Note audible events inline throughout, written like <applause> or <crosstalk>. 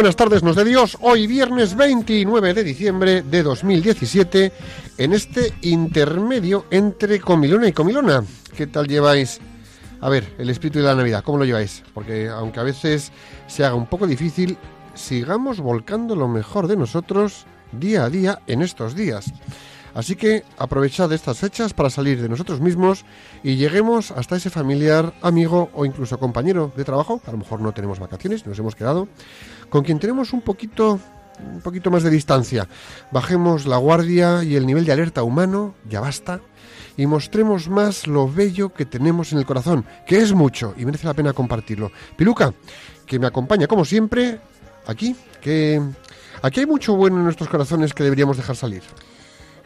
buenas tardes, nos de Dios. Hoy viernes 29 de diciembre de 2017, en este intermedio entre Comilona y Comilona. ¿Qué tal lleváis? A ver, el espíritu de la Navidad, ¿cómo lo lleváis? Porque aunque a veces se haga un poco difícil, sigamos volcando lo mejor de nosotros día a día en estos días. Así que aprovechad estas fechas para salir de nosotros mismos y lleguemos hasta ese familiar, amigo o incluso compañero de trabajo, a lo mejor no tenemos vacaciones, nos hemos quedado, con quien tenemos un poquito un poquito más de distancia. Bajemos la guardia y el nivel de alerta humano, ya basta, y mostremos más lo bello que tenemos en el corazón, que es mucho y merece la pena compartirlo. Piluca, que me acompaña como siempre aquí, que aquí hay mucho bueno en nuestros corazones que deberíamos dejar salir.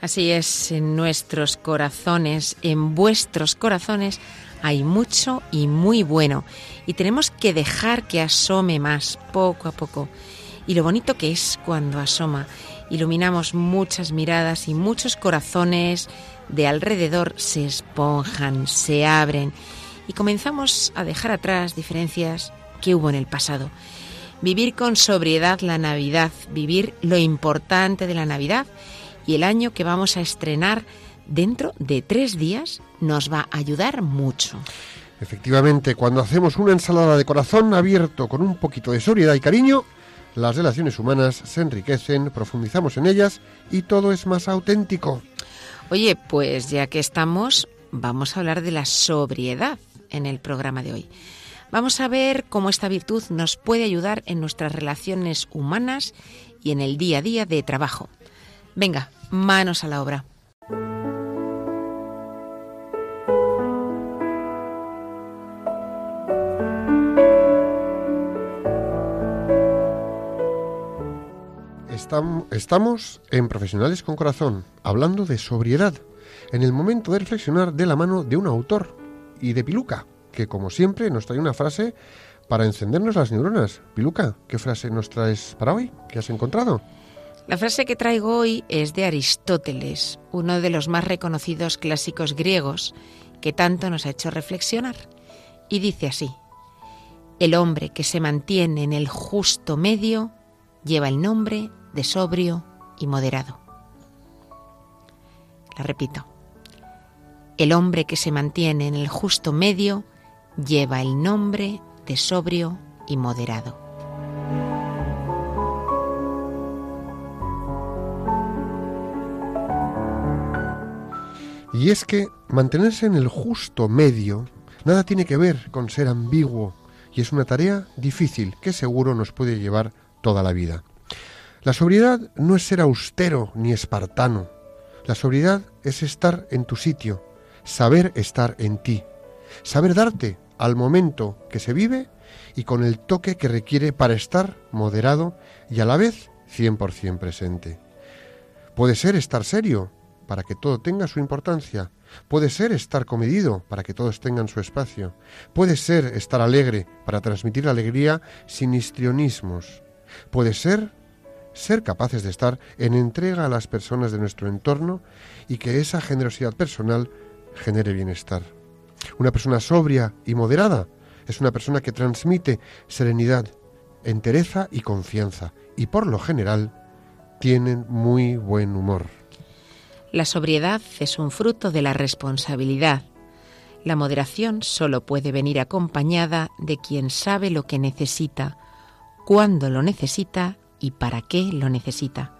Así es, en nuestros corazones, en vuestros corazones, hay mucho y muy bueno. Y tenemos que dejar que asome más, poco a poco. Y lo bonito que es cuando asoma. Iluminamos muchas miradas y muchos corazones de alrededor se esponjan, se abren. Y comenzamos a dejar atrás diferencias que hubo en el pasado. Vivir con sobriedad la Navidad, vivir lo importante de la Navidad y el año que vamos a estrenar dentro de tres días nos va a ayudar mucho. Efectivamente, cuando hacemos una ensalada de corazón abierto con un poquito de sobriedad y cariño, las relaciones humanas se enriquecen, profundizamos en ellas y todo es más auténtico. Oye, pues ya que estamos, vamos a hablar de la sobriedad en el programa de hoy. Vamos a ver cómo esta virtud nos puede ayudar en nuestras relaciones humanas y en el día a día de trabajo. Venga, manos a la obra. Estam- Estamos en Profesionales con Corazón, hablando de sobriedad, en el momento de reflexionar de la mano de un autor y de Piluca, que como siempre nos trae una frase para encendernos las neuronas. Piluca, ¿qué frase nos traes para hoy? ¿Qué has encontrado? La frase que traigo hoy es de Aristóteles, uno de los más reconocidos clásicos griegos que tanto nos ha hecho reflexionar. Y dice así, el hombre que se mantiene en el justo medio lleva el nombre de sobrio y moderado. La repito, el hombre que se mantiene en el justo medio lleva el nombre de sobrio y moderado. Y es que mantenerse en el justo medio nada tiene que ver con ser ambiguo y es una tarea difícil que seguro nos puede llevar toda la vida. La sobriedad no es ser austero ni espartano. La sobriedad es estar en tu sitio, saber estar en ti, saber darte al momento que se vive y con el toque que requiere para estar moderado y a la vez 100% presente. Puede ser estar serio para que todo tenga su importancia. Puede ser estar comedido para que todos tengan su espacio. Puede ser estar alegre para transmitir alegría sin histrionismos. Puede ser ser capaces de estar en entrega a las personas de nuestro entorno y que esa generosidad personal genere bienestar. Una persona sobria y moderada es una persona que transmite serenidad, entereza y confianza y por lo general tienen muy buen humor. La sobriedad es un fruto de la responsabilidad. La moderación solo puede venir acompañada de quien sabe lo que necesita, cuándo lo necesita y para qué lo necesita.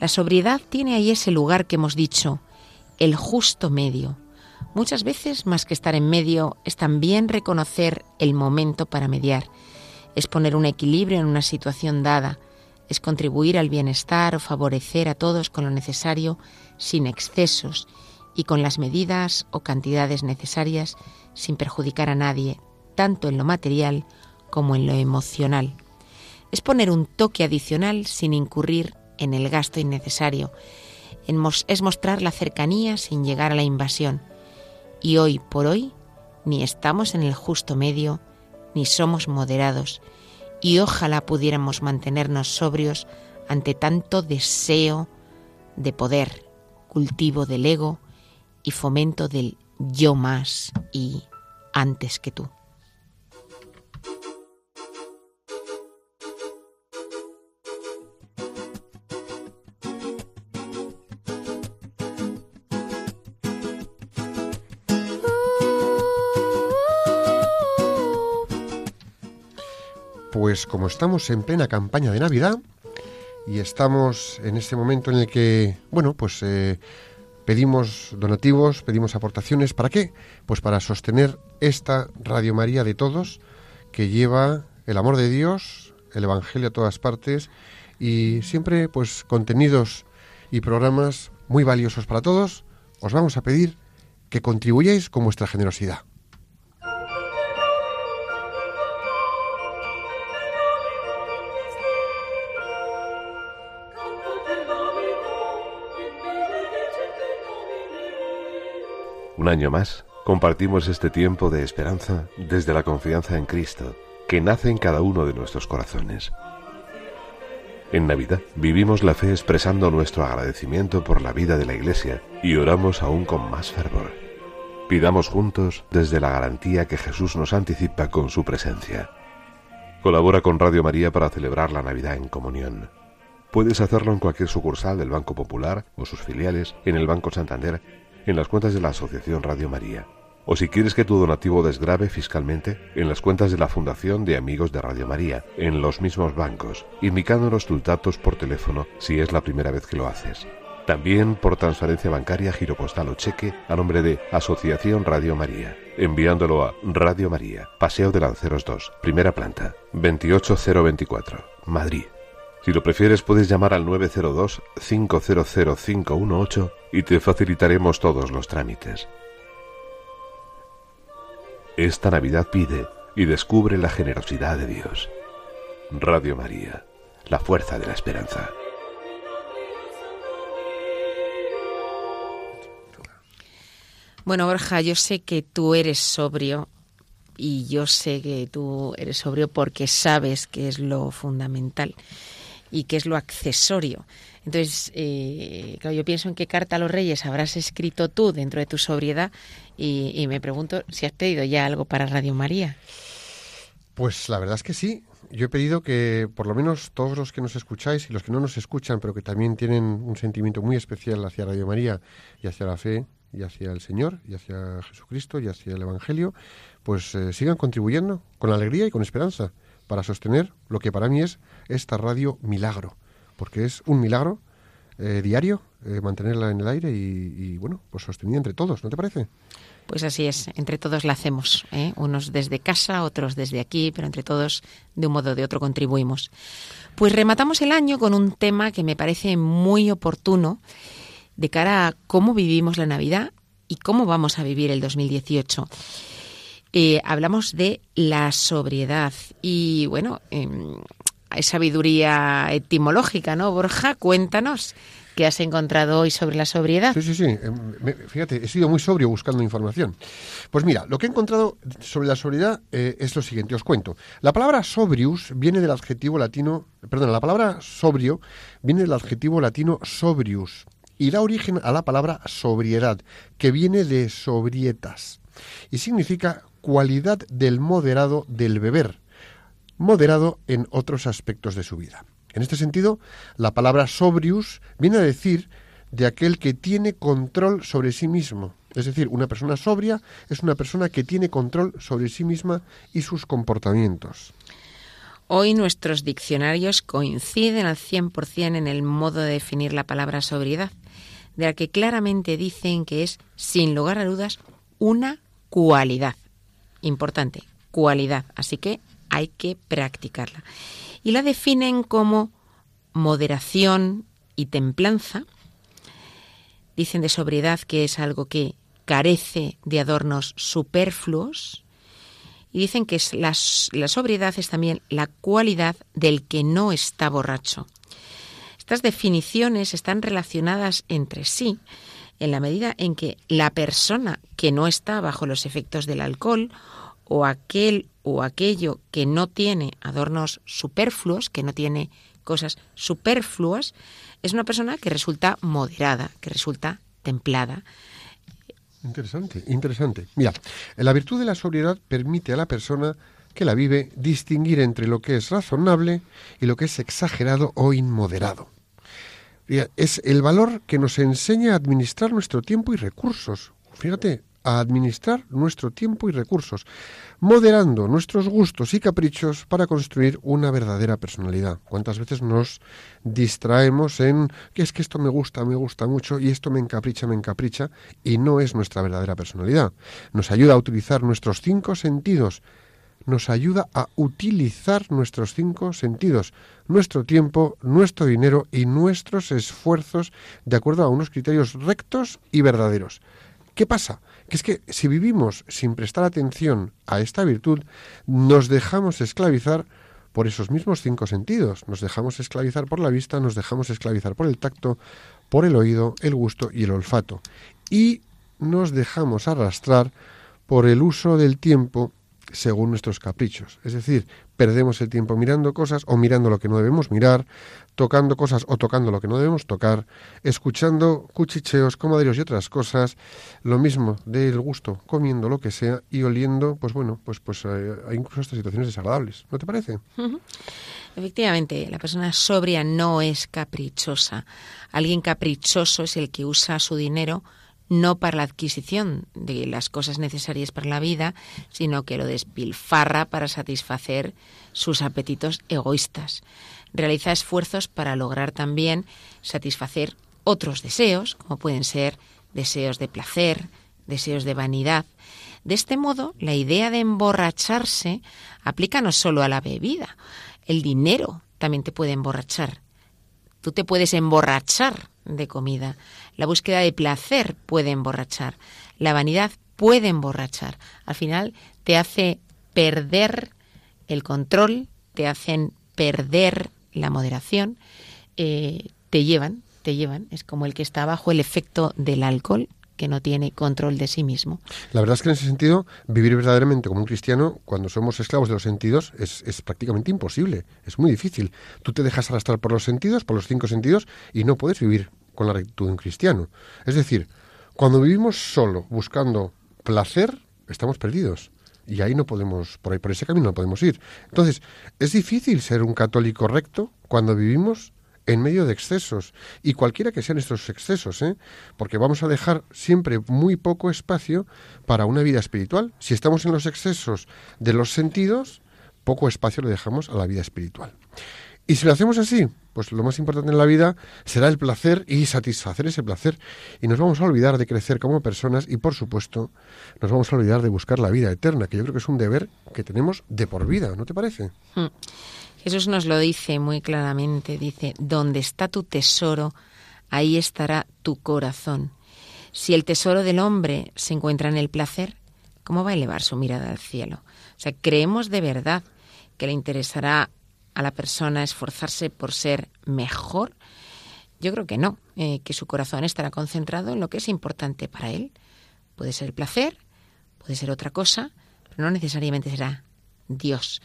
La sobriedad tiene ahí ese lugar que hemos dicho, el justo medio. Muchas veces, más que estar en medio, es también reconocer el momento para mediar. Es poner un equilibrio en una situación dada. es contribuir al bienestar o favorecer a todos con lo necesario sin excesos y con las medidas o cantidades necesarias sin perjudicar a nadie, tanto en lo material como en lo emocional. Es poner un toque adicional sin incurrir en el gasto innecesario. Es mostrar la cercanía sin llegar a la invasión. Y hoy por hoy ni estamos en el justo medio, ni somos moderados, y ojalá pudiéramos mantenernos sobrios ante tanto deseo de poder, cultivo del ego y fomento del yo más y antes que tú. Pues como estamos en plena campaña de Navidad y estamos en este momento en el que, bueno, pues eh, pedimos donativos, pedimos aportaciones, ¿para qué? Pues para sostener esta Radio María de todos que lleva el amor de Dios, el Evangelio a todas partes y siempre pues contenidos y programas muy valiosos para todos. Os vamos a pedir que contribuyáis con vuestra generosidad. Un año más, compartimos este tiempo de esperanza desde la confianza en Cristo, que nace en cada uno de nuestros corazones. En Navidad vivimos la fe expresando nuestro agradecimiento por la vida de la Iglesia y oramos aún con más fervor. Pidamos juntos desde la garantía que Jesús nos anticipa con su presencia. Colabora con Radio María para celebrar la Navidad en comunión. Puedes hacerlo en cualquier sucursal del Banco Popular o sus filiales, en el Banco Santander en las cuentas de la Asociación Radio María. O si quieres que tu donativo desgrave fiscalmente, en las cuentas de la Fundación de Amigos de Radio María, en los mismos bancos, indicándonos tus datos por teléfono si es la primera vez que lo haces. También por transferencia bancaria, giro postal o cheque a nombre de Asociación Radio María, enviándolo a Radio María, Paseo de Lanceros 2, primera planta, 28024, Madrid si lo prefieres puedes llamar al 902-500-518 y te facilitaremos todos los trámites. Esta Navidad pide y descubre la generosidad de Dios. Radio María, la fuerza de la esperanza. Bueno, Borja, yo sé que tú eres sobrio y yo sé que tú eres sobrio porque sabes que es lo fundamental y qué es lo accesorio. Entonces, eh, yo pienso en qué carta a los reyes habrás escrito tú dentro de tu sobriedad y, me pregunto si has pedido ya algo para Radio María. Pues la verdad es que sí. Yo he pedido que por lo menos todos los que nos escucháis y los que no nos escuchan, pero que también tienen un sentimiento muy especial hacia Radio María y hacia la fe y hacia el Señor y hacia Jesucristo y hacia el Evangelio, pues eh, sigan contribuyendo con alegría y con esperanza para sostener lo que para mí es esta radio milagro, porque es un milagro eh, diario eh, mantenerla en el aire y, bueno, pues sostenida entre todos, ¿no te parece? Pues así es, entre todos la hacemos, ¿eh? unos desde casa, otros desde aquí, pero entre todos de un modo o de otro contribuimos. Pues rematamos el año con un tema que me parece muy oportuno de cara a cómo vivimos la Navidad y cómo vamos a vivir el 2018. hablamos de la sobriedad y bueno, em, sabiduría etimológica, ¿no? Borja, cuéntanos qué has encontrado hoy sobre la sobriedad. Sí, sí, sí. Em, fíjate, he sido muy sobrio buscando información. Pues mira, lo que he encontrado sobre la sobriedad eh, es lo siguiente, os cuento. La palabra sobrius viene del adjetivo latino, perdón, la palabra sobrio viene del adjetivo latino sobrius y da origen a la palabra sobriedad, que viene de sobrietas y significa cualidad del moderado del beber moderado en otros aspectos de su vida. En este sentido, la palabra sobrius viene a decir de aquel que tiene control sobre sí mismo. Es decir, una persona sobria es una persona que tiene control sobre sí misma y sus comportamientos. Hoy nuestros diccionarios coinciden al 100% en el modo de definir la palabra sobriedad, de la que claramente dicen que es, sin lugar a dudas, una cualidad. Importante, cualidad. Así que hay que practicarla. Y la definen como moderación y templanza. Dicen de sobriedad que es algo que carece de adornos superfluos. Y dicen que es la, la sobriedad es también la cualidad del que no está borracho. Estas definiciones están relacionadas entre sí en la medida en que la persona que no está bajo los efectos del alcohol o aquel o aquello que no tiene adornos superfluos, que no tiene cosas superfluas, es una persona que resulta moderada, que resulta templada. Interesante, interesante. Mira, la virtud de la sobriedad permite a la persona que la vive distinguir entre lo que es razonable y lo que es exagerado o inmoderado. Es el valor que nos enseña a administrar nuestro tiempo y recursos. Fíjate, a administrar nuestro tiempo y recursos, moderando nuestros gustos y caprichos para construir una verdadera personalidad. ¿Cuántas veces nos distraemos en que es que esto me gusta, me gusta mucho y esto me encapricha, me encapricha y no es nuestra verdadera personalidad? Nos ayuda a utilizar nuestros cinco sentidos, nos ayuda a utilizar nuestros cinco sentidos, nuestro tiempo, nuestro dinero y nuestros esfuerzos de acuerdo a unos criterios rectos y verdaderos. ¿Qué pasa? Que es que si vivimos sin prestar atención a esta virtud, nos dejamos esclavizar por esos mismos cinco sentidos. Nos dejamos esclavizar por la vista, nos dejamos esclavizar por el tacto, por el oído, el gusto y el olfato. Y nos dejamos arrastrar por el uso del tiempo según nuestros caprichos. Es decir, perdemos el tiempo mirando cosas o mirando lo que no debemos mirar, tocando cosas o tocando lo que no debemos tocar, escuchando cuchicheos, comadreros y otras cosas, lo mismo del gusto, comiendo lo que sea y oliendo, pues bueno, pues pues eh, hay incluso estas situaciones desagradables, ¿no te parece? Efectivamente, la persona sobria no es caprichosa. Alguien caprichoso es el que usa su dinero no para la adquisición de las cosas necesarias para la vida, sino que lo despilfarra para satisfacer sus apetitos egoístas. Realiza esfuerzos para lograr también satisfacer otros deseos, como pueden ser deseos de placer, deseos de vanidad. De este modo, la idea de emborracharse aplica no solo a la bebida, el dinero también te puede emborrachar. Tú te puedes emborrachar de comida. La búsqueda de placer puede emborrachar. La vanidad puede emborrachar. Al final te hace perder el control, te hacen perder la moderación, eh, te llevan, te llevan. Es como el que está bajo el efecto del alcohol que no tiene control de sí mismo. La verdad es que en ese sentido, vivir verdaderamente como un cristiano, cuando somos esclavos de los sentidos, es, es, prácticamente imposible, es muy difícil. Tú te dejas arrastrar por los sentidos, por los cinco sentidos, y no puedes vivir con la rectitud de un cristiano. Es decir, cuando vivimos solo buscando placer, estamos perdidos. Y ahí no podemos, por ahí, por ese camino no podemos ir. Entonces, es difícil ser un católico recto cuando vivimos en medio de excesos, y cualquiera que sean estos excesos, ¿eh? porque vamos a dejar siempre muy poco espacio para una vida espiritual. Si estamos en los excesos de los sentidos, poco espacio le dejamos a la vida espiritual. Y si lo hacemos así, pues lo más importante en la vida será el placer y satisfacer ese placer. Y nos vamos a olvidar de crecer como personas y, por supuesto, nos vamos a olvidar de buscar la vida eterna, que yo creo que es un deber que tenemos de por vida, ¿no te parece? Hmm. Jesús nos lo dice muy claramente, dice, donde está tu tesoro, ahí estará tu corazón. Si el tesoro del hombre se encuentra en el placer, ¿cómo va a elevar su mirada al cielo? O sea, creemos de verdad que le interesará a la persona esforzarse por ser mejor? Yo creo que no, eh, que su corazón estará concentrado en lo que es importante para él. Puede ser el placer, puede ser otra cosa, pero no necesariamente será Dios.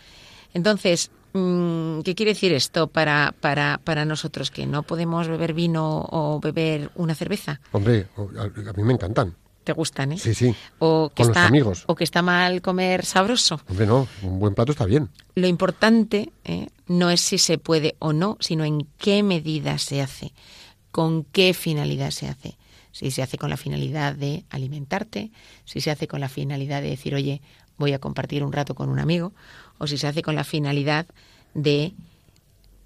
Entonces, mm, ¿qué quiere decir esto para, para, para nosotros? ¿Que no podemos beber vino o beber una cerveza? Hombre, a mí me encantan te gustan, ¿eh? Sí, sí. O que Con está, los amigos. O que está mal comer sabroso. Hombre, no, un buen plato está bien. Lo importante ¿eh? no es si se puede o no, sino en qué medida se hace, con qué finalidad se hace. Si se hace con la finalidad de alimentarte, si se hace con la finalidad de decir, oye, voy a compartir un rato con un amigo, o si se hace con la finalidad de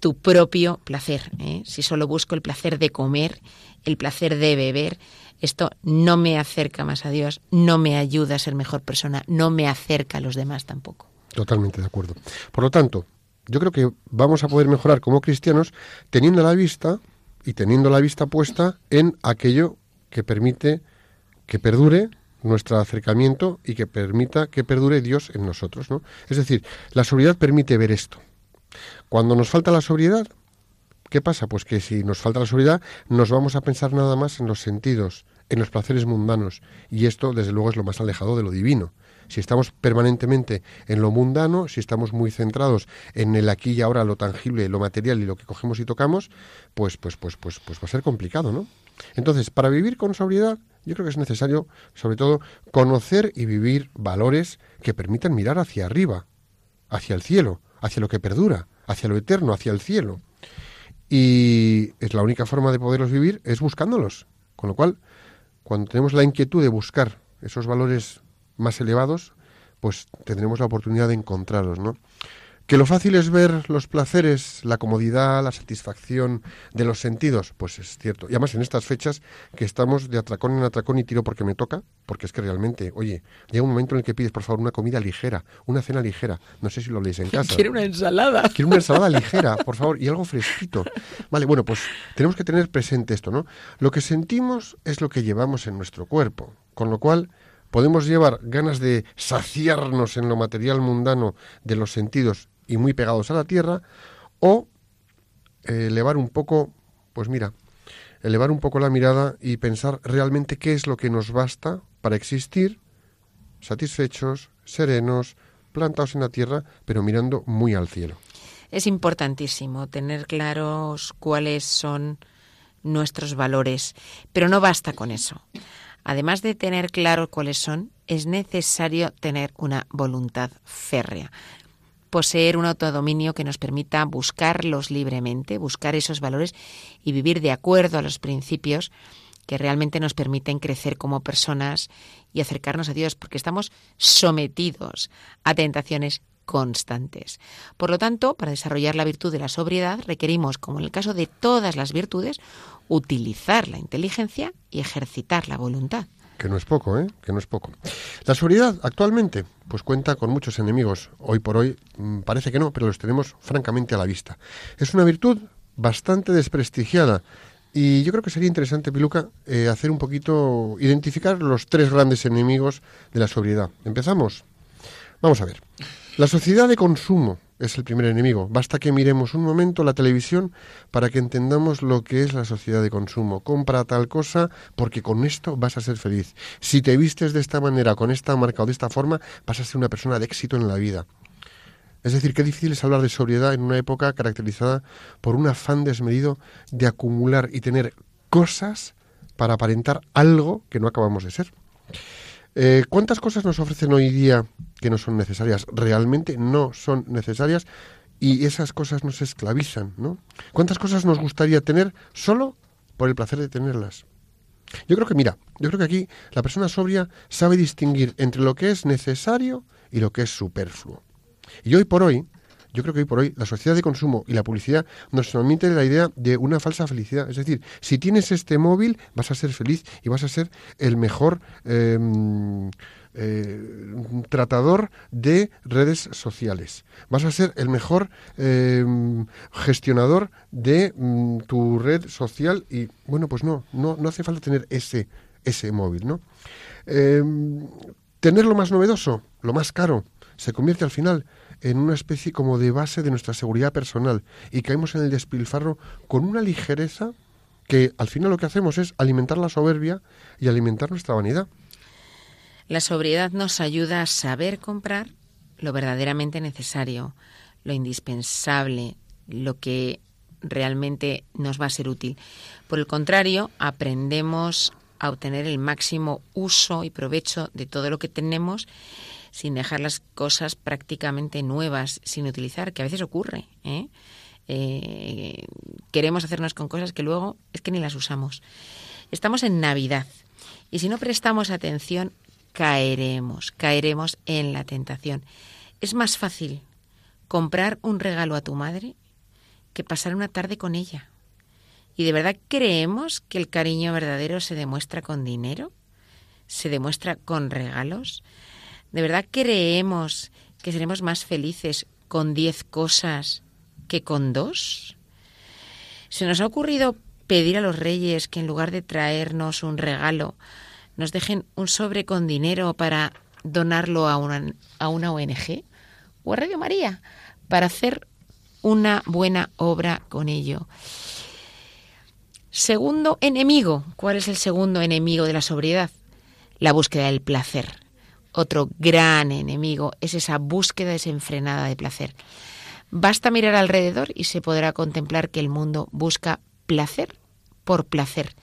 tu propio placer. ¿eh? Si solo busco el placer de comer, el placer de beber, esto no me acerca más a Dios, no me ayuda a ser mejor persona, no me acerca a los demás tampoco. Totalmente de acuerdo. Por lo tanto, yo creo que vamos a poder mejorar como cristianos teniendo la vista y teniendo la vista puesta en aquello que permite que perdure nuestro acercamiento y que permita que perdure Dios en nosotros, ¿no? Es decir, la sobriedad permite ver esto. Cuando nos falta la sobriedad, ¿qué pasa? Pues que si nos falta la sobriedad, nos vamos a pensar nada más en los sentidos, en los placeres mundanos, y esto desde luego es lo más alejado de lo divino. Si estamos permanentemente en lo mundano, si estamos muy centrados en el aquí y ahora, lo tangible, lo material y lo que cogemos y tocamos, pues pues pues pues pues va a ser complicado, ¿no? Entonces, para vivir con sobriedad, yo creo que es necesario, sobre todo, conocer y vivir valores que permitan mirar hacia arriba, hacia el cielo, hacia lo que perdura, hacia lo eterno, hacia el cielo. Y es la única forma de poderlos vivir es buscándolos. Con lo cual, cuando tenemos la inquietud de buscar esos valores más elevados, pues tendremos la oportunidad de encontrarlos, ¿no? Que lo fácil es ver los placeres, la comodidad, la satisfacción de los sentidos, pues es cierto. Y además en estas fechas que estamos de atracón en atracón y tiro porque me toca, porque es que realmente, oye, llega un momento en el que pides por favor una comida ligera, una cena ligera. No sé si lo leéis en <laughs> casa. Quiero una ensalada. Quiero una ensalada <laughs> ligera, por favor, y algo fresquito. Vale, bueno, pues tenemos que tener presente esto, ¿no? Lo que sentimos es lo que llevamos en nuestro cuerpo, con lo cual podemos llevar ganas de saciarnos en lo material mundano de los sentidos y muy pegados a la tierra, o eh, elevar un poco, pues mira, elevar un poco la mirada y pensar realmente qué es lo que nos basta para existir satisfechos, serenos, plantados en la tierra, pero mirando muy al cielo. Es importantísimo tener claros cuáles son nuestros valores, pero no basta con eso. Además de tener claro cuáles son, es necesario tener una voluntad férrea, poseer un autodominio que nos permita buscarlos libremente, buscar esos valores y vivir de acuerdo a los principios que realmente nos permiten crecer como personas y acercarnos a Dios, porque estamos sometidos a tentaciones constantes. Por lo tanto, para desarrollar la virtud de la sobriedad requerimos, como en el caso de todas las virtudes, utilizar la inteligencia y ejercitar la voluntad. Que no es poco, ¿eh? Que no es poco. La sobriedad actualmente pues cuenta con muchos enemigos. Hoy por hoy mm, parece que no, pero los tenemos francamente a la vista. Es una virtud bastante desprestigiada y yo creo que sería interesante, Piluca, eh, hacer un poquito, identificar los tres grandes enemigos de la sobriedad. ¿Empezamos? Vamos a ver. La sociedad de consumo es el primer enemigo. Basta que miremos un momento la televisión para que entendamos lo que es la sociedad de consumo. Compra tal cosa porque con esto vas a ser feliz. Si te vistes de esta manera, con esta marca o de esta forma, vas a ser una persona de éxito en la vida. Es decir, qué difícil es hablar de sobriedad en una época caracterizada por un afán desmedido de acumular y tener cosas para aparentar algo que no acabamos de ser. Eh, ¿Cuántas cosas nos ofrecen hoy día que no son necesarias? Realmente no son necesarias y esas cosas nos esclavizan, ¿no? ¿Cuántas cosas nos gustaría tener solo por el placer de tenerlas? Yo creo que, mira, yo creo que aquí la persona sobria sabe distinguir entre lo que es necesario y lo que es superfluo. Y hoy por hoy, yo creo que hoy por hoy la sociedad de consumo y la publicidad nos transmiten la idea de una falsa felicidad. Es decir, si tienes este móvil vas a ser feliz y vas a ser el mejor em, eh, tratador de redes sociales. Vas a ser el mejor em, gestionador de mm, tu red social y bueno, pues no, no, no hace falta tener ese, ese móvil, ¿no? Em, tener lo más novedoso, lo más caro, se convierte al final en una especie como de base de nuestra seguridad personal y caemos en el despilfarro con una ligereza que al final lo que hacemos es alimentar la soberbia y alimentar nuestra vanidad. La sobriedad nos ayuda a saber comprar lo verdaderamente necesario, lo indispensable, lo que realmente nos va a ser útil. Por el contrario, aprendemos a obtener el máximo uso y provecho de todo lo que tenemos sin dejar las cosas prácticamente nuevas, sin utilizar, que a veces ocurre. ¿eh? Eh, queremos hacernos con cosas que luego es que ni las usamos. Estamos en Navidad y si no prestamos atención, caeremos, caeremos en la tentación. Es más fácil comprar un regalo a tu madre que pasar una tarde con ella. ¿Y de verdad creemos que el cariño verdadero se demuestra con dinero? ¿Se demuestra con regalos? ¿De verdad creemos que seremos más felices con diez cosas que con dos? ¿Se nos ha ocurrido pedir a los reyes que en lugar de traernos un regalo, nos dejen un sobre con dinero para donarlo a una, a una ONG o a Radio María para hacer una buena obra con ello? Segundo enemigo. ¿Cuál es el segundo enemigo de la sobriedad? La búsqueda del placer. Otro gran enemigo es esa búsqueda desenfrenada de placer. Basta mirar alrededor y se podrá contemplar que el mundo busca placer por placer.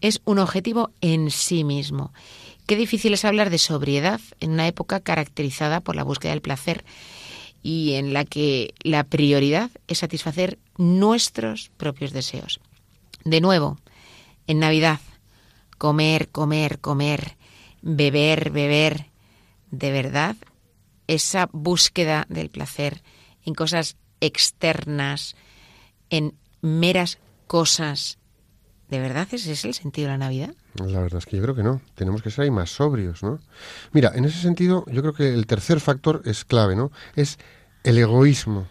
Es un objetivo en sí mismo. Qué difícil es hablar de sobriedad en una época caracterizada por la búsqueda del placer y en la que la prioridad es satisfacer nuestros propios deseos. De nuevo, en Navidad, comer, comer, comer, beber, beber, de verdad, esa búsqueda del placer en cosas externas, en meras cosas, ¿de verdad ese es el sentido de la Navidad? La verdad es que yo creo que no. Tenemos que ser ahí más sobrios, ¿no? Mira, en ese sentido, yo creo que el tercer factor es clave, ¿no? Es el egoísmo.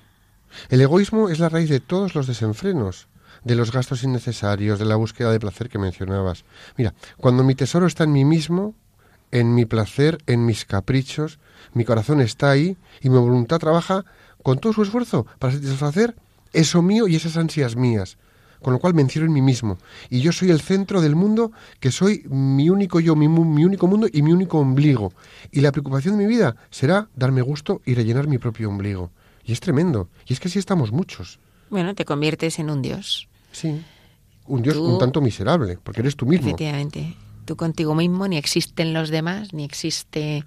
El egoísmo es la raíz de todos los desenfrenos de los gastos innecesarios, de la búsqueda de placer que mencionabas. Mira, cuando mi tesoro está en mí mismo, en mi placer, en mis caprichos, mi corazón está ahí y mi voluntad trabaja con todo su esfuerzo para satisfacer eso mío y esas ansias mías. Con lo cual me encierro en mí mismo. Y yo soy el centro del mundo, que soy mi único yo, mi, mi único mundo y mi único ombligo. Y la preocupación de mi vida será darme gusto y rellenar mi propio ombligo. Y es tremendo. Y es que así estamos muchos. Bueno, te conviertes en un dios. Sí. Un Dios un tanto miserable, porque eres tú mismo. Efectivamente. Tú contigo mismo, ni existen los demás, ni existe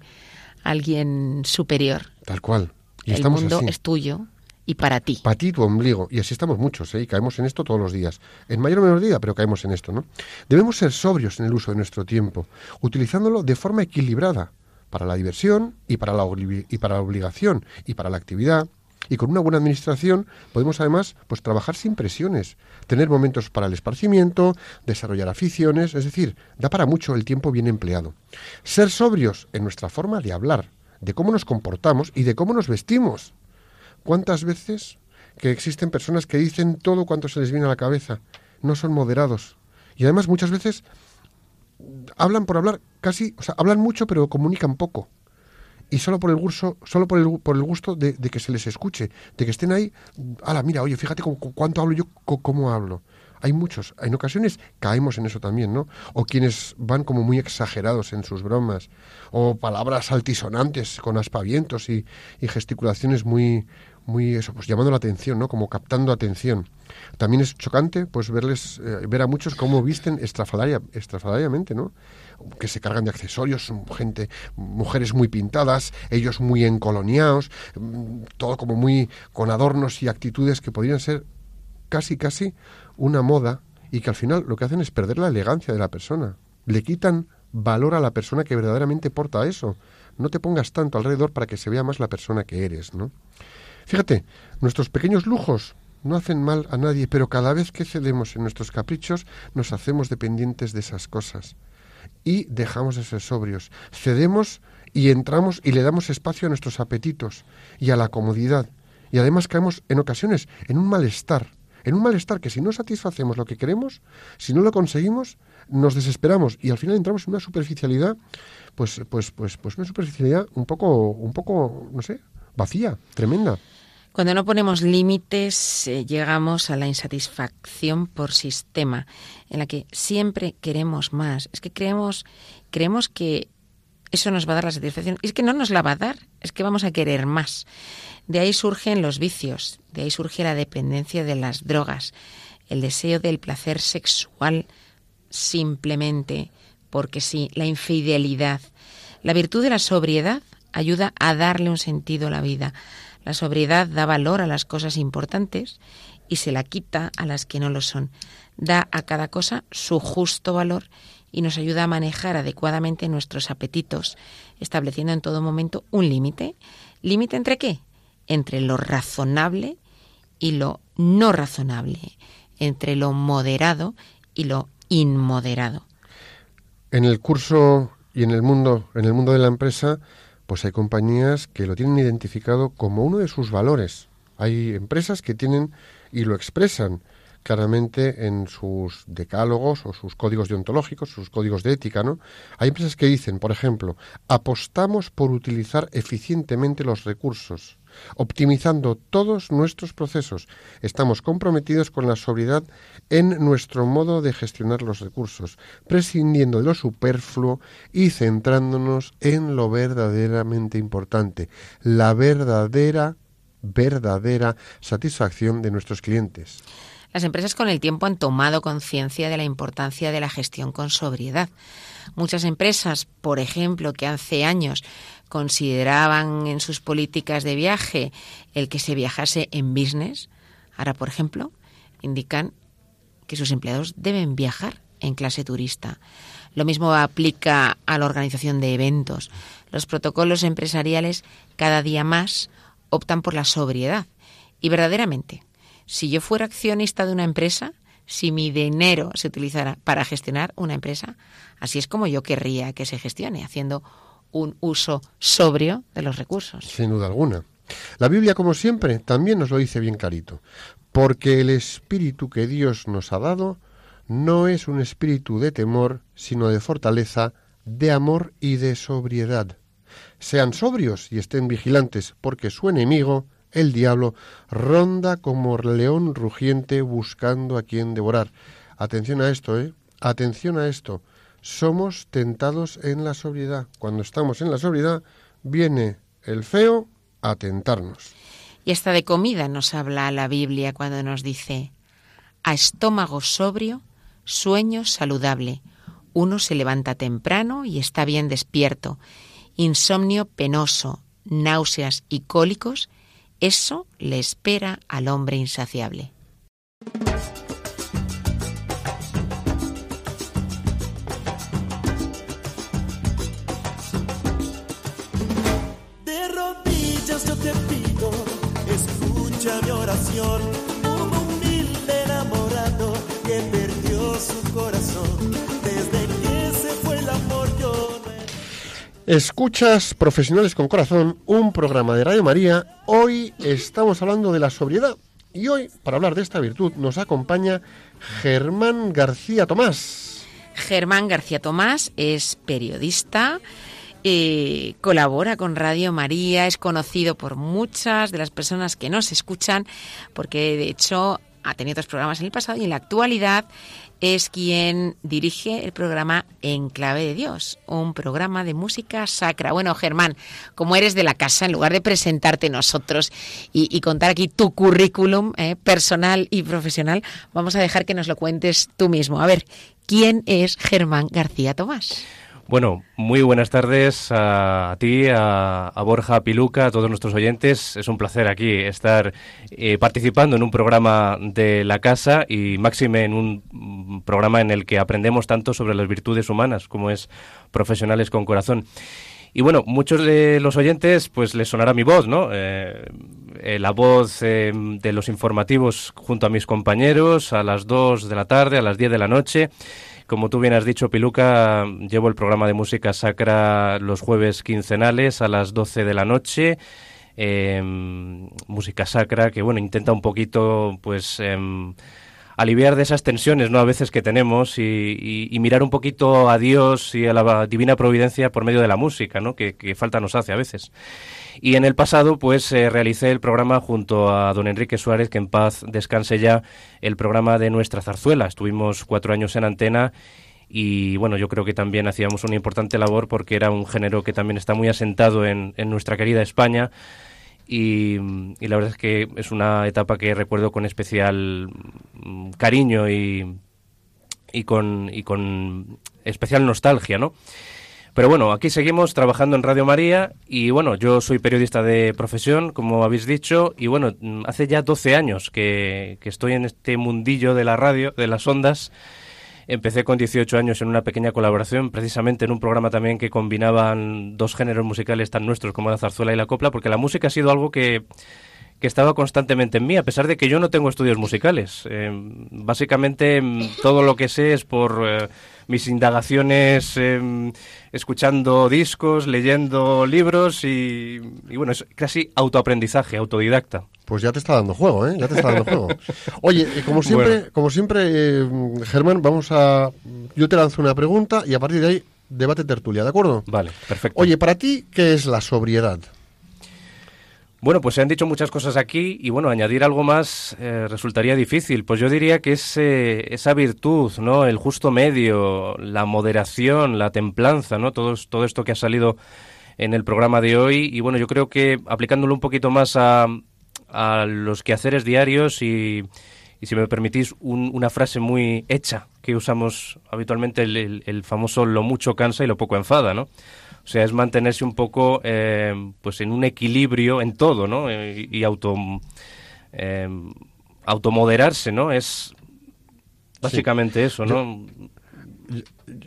alguien superior. Tal cual. Y El mundo es tuyo y para ti. Para ti, tu ombligo. Y así estamos muchos, ¿eh? y caemos en esto todos los días. En mayor o menor medida, pero caemos en esto, ¿no? Debemos ser sobrios en el uso de nuestro tiempo, utilizándolo de forma equilibrada, para la diversión y para la, y para la obligación y para la actividad, y con una buena administración podemos además pues trabajar sin presiones, tener momentos para el esparcimiento, desarrollar aficiones, es decir, da para mucho el tiempo bien empleado. Ser sobrios en nuestra forma de hablar, de cómo nos comportamos y de cómo nos vestimos. ¿Cuántas veces que existen personas que dicen todo cuanto se les viene a la cabeza? No son moderados. Y además muchas veces hablan por hablar casi, o sea, hablan mucho pero comunican poco y solo por el gusto, solo por el, por el gusto de, que se les escuche, de que estén ahí, ala, mira, oye, fíjate cuánto hablo yo, cómo hablo. Hay muchos, en ocasiones caemos en eso también, ¿no? O quienes van como muy exagerados en sus bromas, o palabras altisonantes con aspavientos y, y gesticulaciones muy, muy eso, pues llamando la atención, ¿no? Como captando atención. También es chocante, pues verles, eh, ver a muchos cómo visten estrafalaria, estrafalariamente, ¿no? Que se cargan de accesorios, gente, mujeres muy pintadas, ellos muy encoloniados, mm, todo como muy con adornos y actitudes que podrían ser casi, casi una moda y que al final lo que hacen es perder la elegancia de la persona. Le quitan valor a la persona que verdaderamente porta eso. No te pongas tanto alrededor para que se vea más la persona que eres, ¿no? Fíjate, nuestros pequeños lujos no hacen mal a nadie, pero cada vez que cedemos en nuestros caprichos nos hacemos dependientes de esas cosas y dejamos de ser sobrios. Cedemos y entramos y le damos espacio a nuestros apetitos y a la comodidad. Y además caemos en ocasiones en un malestar, en un malestar que si no satisfacemos lo que queremos, si no lo conseguimos, nos desesperamos y al final entramos en una superficialidad, pues, pues, pues, pues una superficialidad un poco, un poco, no sé, vacía, tremenda. Cuando no ponemos límites, eh, llegamos a la insatisfacción por sistema, en la que siempre queremos más. Es que creemos, creemos que eso nos va a dar la satisfacción. Y es que no nos la va a dar, es que vamos a querer más. De ahí surgen los vicios, de ahí surge la dependencia de las drogas, el deseo del placer sexual simplemente porque sí, la infidelidad. La virtud de la sobriedad ayuda a darle un sentido a la vida. La sobriedad da valor a las cosas importantes y se la quita a las que no lo son. Da a cada cosa su justo valor y nos ayuda a manejar adecuadamente nuestros apetitos, estableciendo en todo momento un límite. ¿Límite entre qué? Entre lo razonable y lo no razonable, entre lo moderado y lo inmoderado. En el curso y en el mundo, en el mundo de la empresa, Pues hay compañías que lo tienen identificado como uno de sus valores. Hay empresas que tienen y lo expresan claramente en sus decálogos o sus códigos deontológicos, sus códigos de ética, ¿no? Hay empresas que dicen, por ejemplo, apostamos por utilizar eficientemente los recursos, optimizando todos nuestros procesos. Estamos comprometidos con la sobriedad en nuestro modo de gestionar los recursos, prescindiendo de lo superfluo y centrándonos en lo verdaderamente importante, la verdadera verdadera satisfacción de nuestros clientes. Las empresas con el tiempo han tomado conciencia de la importancia de la gestión con sobriedad. Muchas empresas, por ejemplo, que hace años consideraban en sus políticas de viaje el que se viajase en business, ahora, por ejemplo, indican que sus empleados deben viajar en clase turista. Lo mismo aplica a la organización de eventos. Los protocolos empresariales cada día más optan por la sobriedad. Y verdaderamente, si yo fuera accionista de una empresa, si mi dinero se utilizara para gestionar una empresa, así es como yo querría que se gestione, haciendo un uso sobrio de los recursos. Sin duda alguna. La Biblia, como siempre, también nos lo dice bien clarito, porque el espíritu que Dios nos ha dado no es un espíritu de temor, sino de fortaleza, de amor y de sobriedad. Sean sobrios y estén vigilantes, porque su enemigo, el diablo ronda como león rugiente buscando a quien devorar. Atención a esto, ¿eh? Atención a esto. Somos tentados en la sobriedad. Cuando estamos en la sobriedad, viene el feo a tentarnos. Y hasta de comida nos habla la Biblia cuando nos dice, a estómago sobrio, sueño saludable. Uno se levanta temprano y está bien despierto. Insomnio penoso, náuseas y cólicos eso le espera al hombre insaciable. Escuchas Profesionales con Corazón, un programa de Radio María. Hoy estamos hablando de la sobriedad y hoy, para hablar de esta virtud, nos acompaña Germán García Tomás. Germán García Tomás es periodista, eh, colabora con Radio María, es conocido por muchas de las personas que nos escuchan, porque de hecho ha tenido otros programas en el pasado y en la actualidad es quien dirige el programa En Clave de Dios, un programa de música sacra. Bueno, Germán, como eres de la casa, en lugar de presentarte nosotros y, contar aquí tu currículum eh, personal y profesional, vamos a dejar que nos lo cuentes tú mismo. A ver, ¿quién es Germán García Tomás? Bueno, muy buenas tardes a, ti, a, Borja Piluca, a todos nuestros oyentes. Es un placer aquí estar eh, participando en un programa de la casa y máxime en un programa en el que aprendemos tanto sobre las virtudes humanas como es Profesionales con Corazón. Y bueno, muchos de los oyentes pues les sonará mi voz, ¿no? Eh, eh, la voz de los informativos junto a mis compañeros a las 2 de la tarde, a las 10 de la noche. Como tú bien has dicho, Piluca, llevo el programa de música sacra los jueves quincenales a las 12 de la noche. Em, música sacra que, bueno, intenta un poquito, pues... Em, aliviar de esas tensiones, ¿no? A veces que tenemos y, mirar un poquito a Dios y a la divina providencia por medio de la música, ¿no? Que, falta nos hace a veces. Y en el pasado, pues eh, realicé el programa junto a don Enrique Suárez, que en paz descanse ya, el programa de Nuestra Zarzuela. Estuvimos cuatro años en antena y bueno, yo creo que también hacíamos una importante labor porque era un género que también está muy asentado en, en nuestra querida España y, la verdad es que es una etapa que recuerdo con especial mm, cariño y, y, con, y con especial nostalgia, ¿no? Pero bueno, aquí seguimos trabajando en Radio María y bueno, yo soy periodista de profesión, como habéis dicho, y bueno, mm, hace ya 12 años que, que estoy en este mundillo de la radio, de las ondas, Empecé con 18 años en una pequeña colaboración, precisamente en un programa también que combinaban dos géneros musicales tan nuestros como la zarzuela y la copla, porque la música ha sido algo que, que estaba constantemente en mí, a pesar de que yo no tengo estudios musicales. Eh, básicamente mm, todo lo que sé es por eh, mis indagaciones eh, escuchando discos, leyendo libros y, y, bueno, es casi autoaprendizaje, autodidacta. Pues ya te está dando juego, ¿eh? Ya te está dando juego. <laughs> Oye, como siempre, bueno. como siempre, Germán, vamos a... Yo te lanzo una pregunta y a partir de ahí debate tertulia, ¿de acuerdo? Vale, perfecto. Oye, para ti, ¿qué es la sobriedad? Bueno, pues se han dicho muchas cosas aquí y bueno, añadir algo más eh, resultaría difícil. Pues yo diría que es eh, esa virtud, ¿no? El justo medio, la moderación, la templanza, ¿no? Todo, todo esto que ha salido en el programa de hoy y bueno, yo creo que aplicándolo un poquito más a, a los quehaceres diarios y, y si me permitís un, una frase muy hecha que usamos habitualmente, el, el, el famoso lo mucho cansa y lo poco enfada, ¿no? O sea, es mantenerse un poco eh, pues en un equilibrio en todo, ¿no? Y, y auto, eh, automoderarse, ¿no? Es básicamente sí. eso, ¿no? Yo,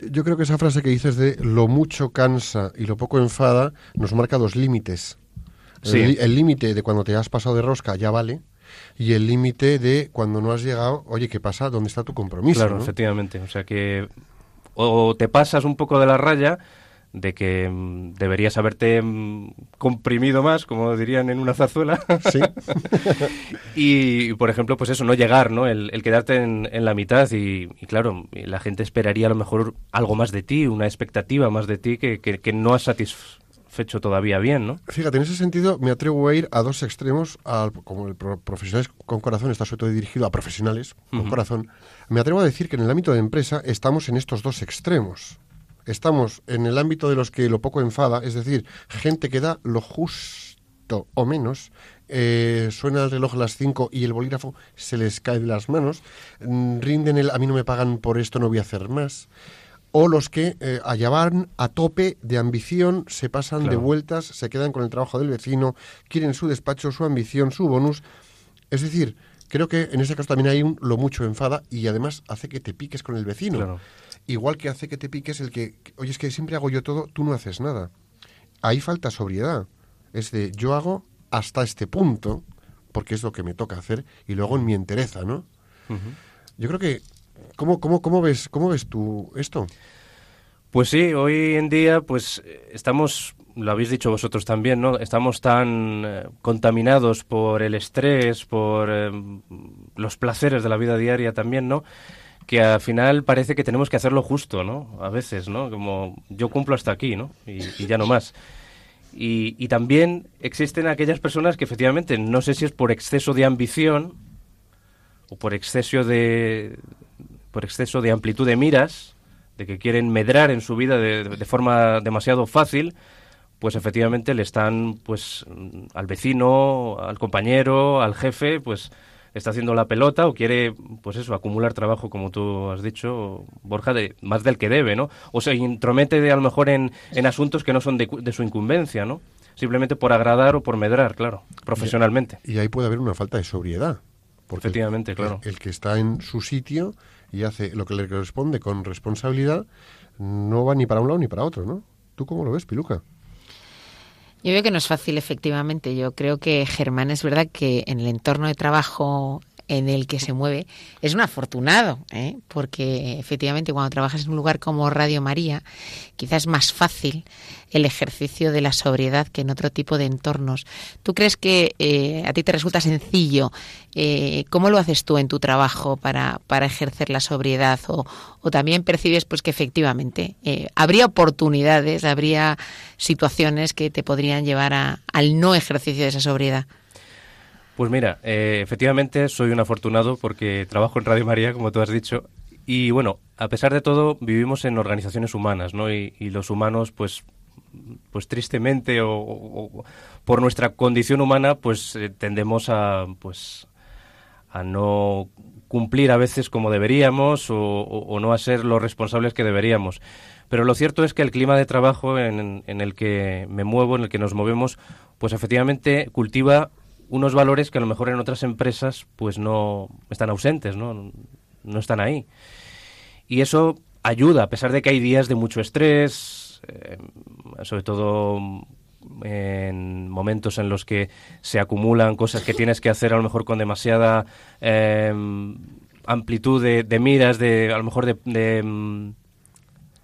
yo, creo que esa frase que dices de lo mucho cansa y lo poco enfada nos marca dos límites. Sí. El límite de cuando te has pasado de rosca ya vale y el límite de cuando no has llegado, oye, ¿qué pasa? ¿Dónde está tu compromiso? Claro, ¿no? efectivamente. O sea que o te pasas un poco de la raya de que mm, deberías haberte mm, comprimido más, como dirían en una zarzuela. Sí. <laughs> y, por ejemplo, pues eso, no llegar, ¿no? El, el quedarte en, en, la mitad y, y, claro, la gente esperaría a lo mejor algo más de ti, una expectativa más de ti que, que, que no has satisfecho todavía bien, ¿no? Fíjate, en ese sentido me atrevo a ir a dos extremos, al, como el pro, Profesionales con Corazón está sobre todo dirigido a profesionales con uh -huh. corazón, me atrevo a decir que en el ámbito de empresa estamos en estos dos extremos estamos en el ámbito de los que lo poco enfada, es decir, gente que da lo justo o menos, eh, suena el reloj a las 5 y el bolígrafo se les cae de las manos, mm, rinden el a mí no me pagan por esto, no voy a hacer más. O los que eh, allá van a tope de ambición, se pasan claro. de vueltas, se quedan con el trabajo del vecino, quieren su despacho, su ambición, su bonus. Es decir, creo que en ese caso también hay un lo mucho enfada y además hace que te piques con el vecino. Claro igual que hace que te piques el que, oye, es que siempre hago yo todo, tú no haces nada. Ahí falta sobriedad. Es de, yo hago hasta este punto, porque es lo que me toca hacer, y luego en mi entereza, ¿no? Uh -huh. Yo creo que, ¿cómo, cómo, cómo, ves, ¿cómo ves tú esto? Pues sí, hoy en día, pues estamos, lo habéis dicho vosotros también, ¿no? Estamos tan eh, contaminados por el estrés, por eh, los placeres de la vida diaria también, ¿no? que al final parece que tenemos que hacerlo justo, ¿no? A veces, ¿no? Como yo cumplo hasta aquí, ¿no? Y, y ya no más. Y, y, también existen aquellas personas que efectivamente, no sé si es por exceso de ambición o por exceso de, por exceso de amplitud de miras, de que quieren medrar en su vida de, de, forma demasiado fácil, pues efectivamente le están, pues, al vecino, al compañero, al jefe, pues está haciendo la pelota o quiere, pues eso, acumular trabajo, como tú has dicho, Borja, de, más del que debe, ¿no? O se intromete de, a lo mejor en, en asuntos que no son de, de, su incumbencia, ¿no? Simplemente por agradar o por medrar, claro, profesionalmente. Y, y ahí puede haber una falta de sobriedad. Porque Efectivamente, el, claro. El, el, que está en su sitio y hace lo que le corresponde con responsabilidad no va ni para un lado ni para otro, ¿no? ¿Tú cómo lo ves, Piluca? Yo veo que no es fácil, efectivamente. Yo creo que Germán es verdad que en el entorno de trabajo en el que se mueve es un afortunado, ¿eh? porque efectivamente cuando trabajas en un lugar como Radio María, quizás es más fácil el ejercicio de la sobriedad que en otro tipo de entornos. ¿Tú crees que eh, a ti te resulta sencillo? Eh, ¿Cómo lo haces tú en tu trabajo para, para ejercer la sobriedad? O, o, también percibes pues que efectivamente eh, habría oportunidades, habría situaciones que te podrían llevar a, al no ejercicio de esa sobriedad? Pues mira, eh, efectivamente soy un afortunado porque trabajo en Radio María, como tú has dicho, y bueno, a pesar de todo vivimos en organizaciones humanas, ¿no? Y, y los humanos, pues, pues tristemente o, por nuestra condición humana, pues eh, tendemos a, pues, a no cumplir a veces como deberíamos o, o, no a ser los responsables que deberíamos. Pero lo cierto es que el clima de trabajo en, en el que me muevo, en el que nos movemos, pues efectivamente cultiva unos valores que a lo mejor en otras empresas pues no están ausentes, ¿no? No están ahí. Y eso ayuda, a pesar de que hay días de mucho estrés, eh, sobre todo en momentos en los que se acumulan cosas que tienes que hacer a lo mejor con demasiada em, amplitud de, miras, de a lo mejor de, mm,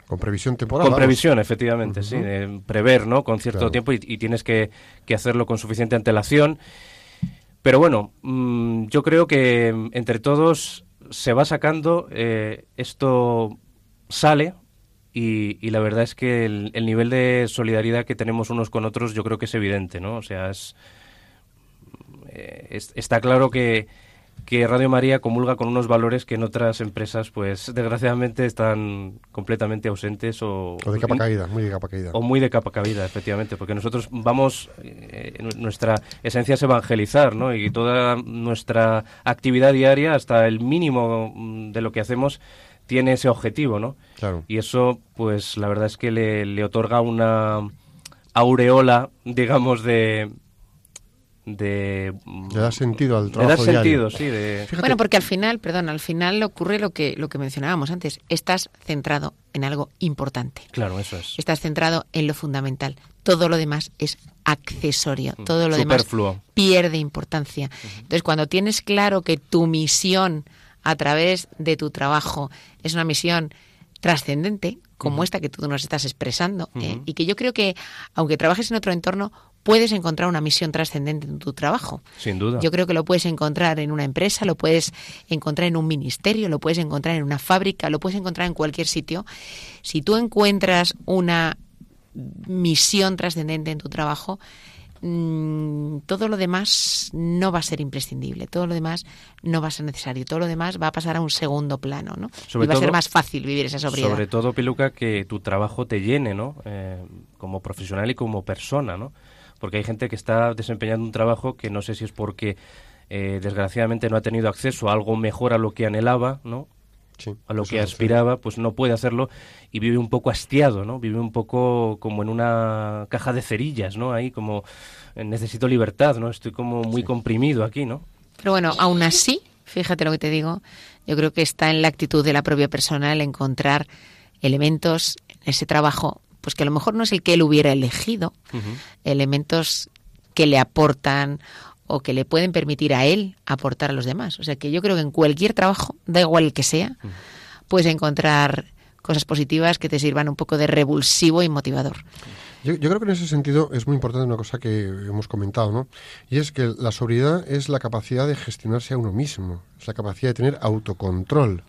con previsión temporal. Con previsión, efectivamente, sí, de prever, ¿no? Con cierto tiempo y, tienes que, hacerlo con suficiente antelación. Pero bueno, mm, yo creo que entre todos se va sacando, eh, esto sale y, la verdad es que el, nivel de solidaridad que tenemos unos con otros yo creo que es evidente, ¿no? O sea, es, eh, está claro que, que Radio María comulga con unos valores que en otras empresas, pues desgraciadamente están completamente ausentes o, de capa caída, muy de capa caída. O muy de capa caída, efectivamente, porque nosotros vamos, eh, nuestra esencia es evangelizar, ¿no? Y toda nuestra actividad diaria, hasta el mínimo mm, de lo que hacemos, tiene ese objetivo, ¿no? Claro. Y eso, pues la verdad es que le, otorga una aureola, digamos, de, de le da sentido al trabajo le da sentido sí de... bueno porque al final perdón al final ocurre lo que lo que mencionábamos antes. Estás centrado en algo importante. Claro eso es. Estás centrado en lo fundamental. Todo lo demás es accesorio. Mm. todo lo demás pierde importancia. Entonces cuando tienes claro que tu misión a través de tu trabajo. Es una misión trascendente, como esta que tú nos estás expresando, ¿eh? y que yo creo que, aunque trabajes en otro entorno, puedes encontrar una misión trascendente en tu trabajo. Sin duda. Yo creo que lo puedes encontrar en una empresa, lo puedes encontrar en un ministerio, lo puedes encontrar en una fábrica, lo puedes encontrar en cualquier sitio. Si tú encuentras una misión trascendente en tu trabajo, Mm, todo lo demás no va a ser imprescindible, todo lo demás no va a ser necesario, todo lo demás va a pasar a un segundo plano, ¿no? y va a ser más fácil vivir esa sobriedad. Sobre todo, Piluca, que tu trabajo te llene, ¿no? Eh, como profesional y como persona, ¿no? Porque hay gente que está desempeñando un trabajo que no sé si es porque eh, desgraciadamente no ha tenido acceso a algo mejor a lo que anhelaba, ¿no? a lo que aspiraba, pues no puede hacerlo y vive un poco hastiado, ¿no? Vive un poco como en una caja de cerillas, ¿no? Ahí como eh, necesito libertad, ¿no? Estoy como muy comprimido aquí, ¿no? Pero bueno, aún así, fíjate lo que te digo, yo creo que está en la actitud de la propia persona el encontrar elementos en ese trabajo, pues que a lo mejor no es el que él hubiera elegido, elementos que le aportan o que le pueden permitir a él aportar a los demás. O sea que yo creo que en cualquier trabajo, da igual el que sea, puedes encontrar cosas positivas que te sirvan un poco de revulsivo y motivador. Yo, creo que en ese sentido es muy importante una cosa que hemos comentado, ¿no? Y es que la sobriedad es la capacidad de gestionarse a uno mismo, es la capacidad de tener autocontrol.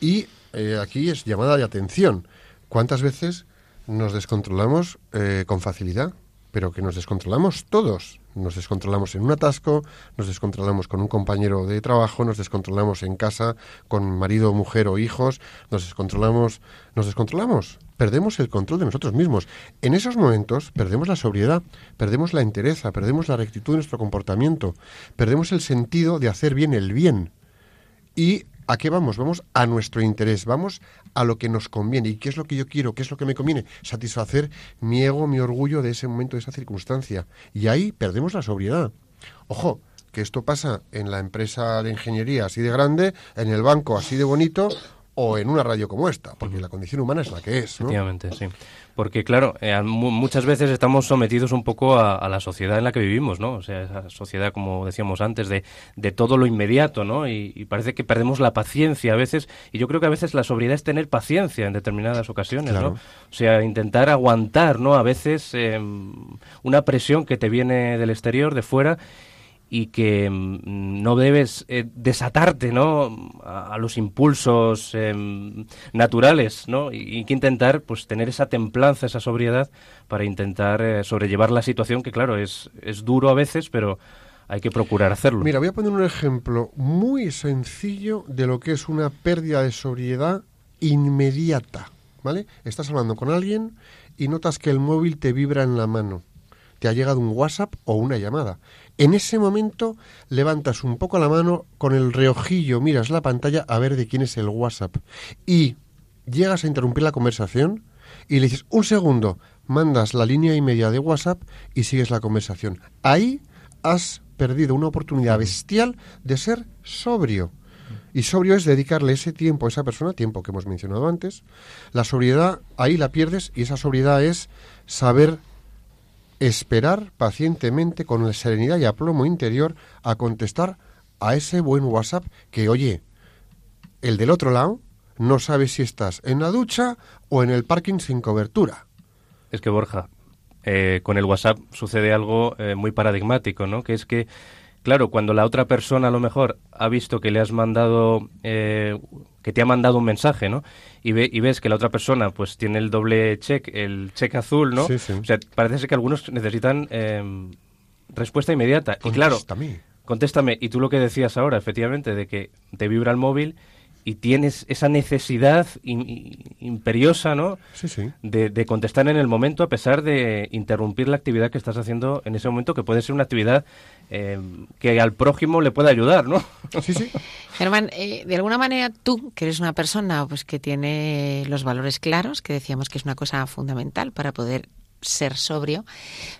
Y eh, aquí es llamada de atención. ¿Cuántas veces nos descontrolamos eh, con facilidad? Pero que nos descontrolamos todos nos descontrolamos en un atasco, nos descontrolamos con un compañero de trabajo, nos descontrolamos en casa con marido, mujer o hijos, nos descontrolamos, nos descontrolamos, perdemos el control de nosotros mismos. En esos momentos perdemos la sobriedad, perdemos la entereza, perdemos la rectitud de nuestro comportamiento, perdemos el sentido de hacer bien el bien. Y ¿A qué vamos? Vamos a nuestro interés, vamos a lo que nos conviene. ¿Y qué es lo que yo quiero? ¿Qué es lo que me conviene? Satisfacer mi ego, mi orgullo de ese momento, de esa circunstancia. Y ahí perdemos la sobriedad. Ojo, que esto pasa en la empresa de ingeniería así de grande, en el banco así de bonito o en una radio como esta, porque la condición humana es la que es. ¿no? Efectivamente, sí. Porque, claro, eh, muchas veces estamos sometidos un poco a, la sociedad en la que vivimos, ¿no? O sea, esa sociedad, como decíamos antes, de, de todo lo inmediato, ¿no? Y, parece que perdemos la paciencia a veces, y yo creo que a veces la sobriedad es tener paciencia en determinadas ocasiones, ¿no? O sea, intentar aguantar, ¿no? A veces em, una presión que te viene del exterior, de fuera, y que mm, no debes eh, desatarte ¿no? A, los impulsos em, naturales ¿no? Y, que intentar pues tener esa templanza, esa sobriedad para intentar eh, sobrellevar la situación que claro es, es duro a veces pero hay que procurar hacerlo. Mira, voy a poner un ejemplo muy sencillo de lo que es una pérdida de sobriedad inmediata, ¿vale? Estás hablando con alguien y notas que el móvil te vibra en la mano. Te ha llegado un WhatsApp o una llamada en ese momento levantas un poco la mano con el reojillo, miras la pantalla a ver de quién es el WhatsApp y llegas a interrumpir la conversación y le dices un segundo, mandas la línea y media de WhatsApp y sigues la conversación. Ahí has perdido una oportunidad bestial de ser sobrio. Y sobrio es dedicarle ese tiempo a esa persona, tiempo que hemos mencionado antes. La sobriedad ahí la pierdes y esa sobriedad es saber esperar pacientemente con serenidad y aplomo interior a contestar a ese buen WhatsApp que, oye, el del otro lado no sabe si estás en la ducha o en el parking sin cobertura. Es que Borja, eh, con el WhatsApp sucede algo eh, muy paradigmático, ¿no? Que es que, claro, cuando la otra persona a lo mejor ha visto que le has mandado, eh, que te ha mandado un mensaje, ¿no? Y, ve, y ves que la otra persona pues tiene el doble check, el check azul, ¿no? Sí, sí. O sea, parece ser que algunos necesitan em, respuesta inmediata. Y claro, Contéstame. Y tú lo que decías ahora, efectivamente, de que te vibra el móvil y tienes esa necesidad imperiosa, ¿no? Sí, sí. De, de contestar en el momento a pesar de interrumpir la actividad que estás haciendo en ese momento, que puede ser una actividad eh, que al prójimo le puede ayudar, ¿no? Sí, sí. Germán, eh, de alguna manera tú, que eres una persona pues que tiene los valores claros, que decíamos que es una cosa fundamental para poder ser sobrio,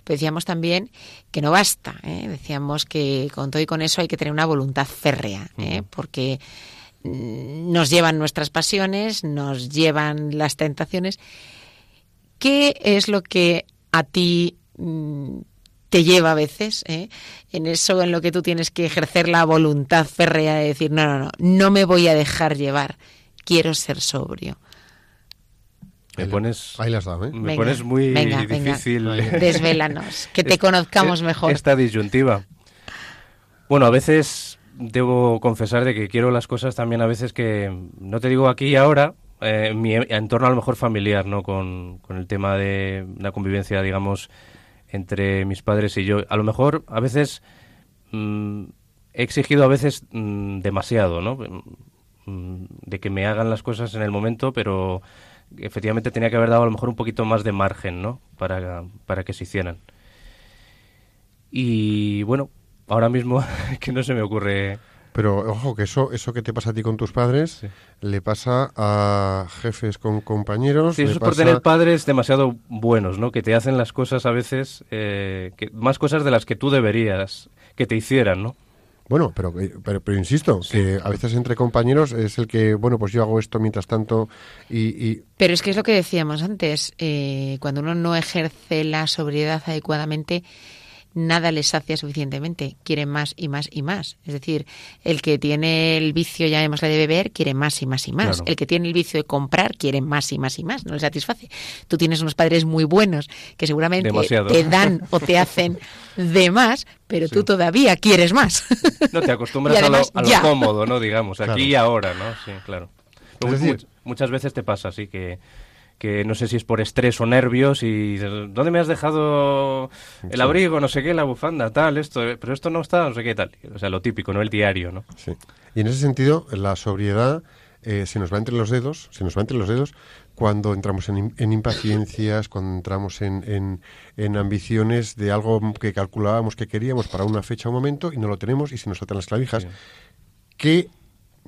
pero decíamos también que no basta, ¿eh? decíamos que con todo y con eso hay que tener una voluntad férrea, ¿eh? porque mm, nos llevan nuestras pasiones, nos llevan las tentaciones. ¿Qué es lo que a ti mm, te lleva a veces eh, en eso en lo que tú tienes que ejercer la voluntad férrea de decir, no, no, no, no me voy a dejar llevar, quiero ser sobrio? Me pones, Ahí las ¿eh? me Venga, pones muy venga, venga. difícil. Desvélanos, que te conozcamos mejor. Esta disyuntiva. Bueno, a veces debo confesar de que quiero las cosas también a veces que, no te digo aquí y ahora, eh, en mi entorno a lo mejor familiar, ¿no? Con, con el tema de la convivencia, digamos, entre mis padres y yo. A lo mejor a veces mm, he exigido a veces mm, demasiado, ¿no? Mm, De que me hagan las cosas en el momento, pero efectivamente tenía que haber dado a lo mejor un poquito más de margen, ¿no? Para, para que se hicieran. Y bueno, ahora mismo <laughs> que no se me ocurre. Pero ojo, que eso, eso que te pasa a ti con tus padres Sí. le pasa a jefes con compañeros. Sí, le eso es por pasa- tener padres demasiado buenos, ¿no? Que te hacen las cosas a veces, eh, que, más cosas de las que tú deberías que te hicieran, ¿no? Bueno, pero, eh, pero, pero insisto, que a veces entre compañeros es el que, bueno, pues yo hago esto mientras tanto y, y Pero es que es lo que decíamos antes, eh, cuando uno no ejerce la sobriedad adecuadamente, nada les sacia suficientemente, quieren más y más y más. Es decir, el que tiene el vicio, llamémosle de beber, quiere más y más y más. Claro. El que tiene el vicio de comprar, quiere más y más y más, no le satisface. Tú tienes unos padres muy buenos que seguramente Demasiado. te dan o te hacen de más, pero tú todavía quieres más. No te acostumbras <laughs> a, lo, a cómodo, ¿no? Digamos, aquí Claro. y ahora, ¿no? Sí, claro. Decir- muchas veces te pasa así que, que no sé si es por estrés o nervios y ¿dónde me has dejado el Sí. abrigo, no sé qué, la bufanda, tal, esto, pero esto no está, no sé qué, tal. O sea, lo típico, ¿no? El diario, ¿no? Sí. Y en ese sentido, la sobriedad eh, se nos va entre los dedos, se nos va entre los dedos cuando entramos en, im- en impaciencias, <laughs> cuando entramos en, en- en ambiciones de algo que calculábamos que queríamos para una fecha o momento y no lo tenemos y se nos saltan las clavijas. Sí. Qué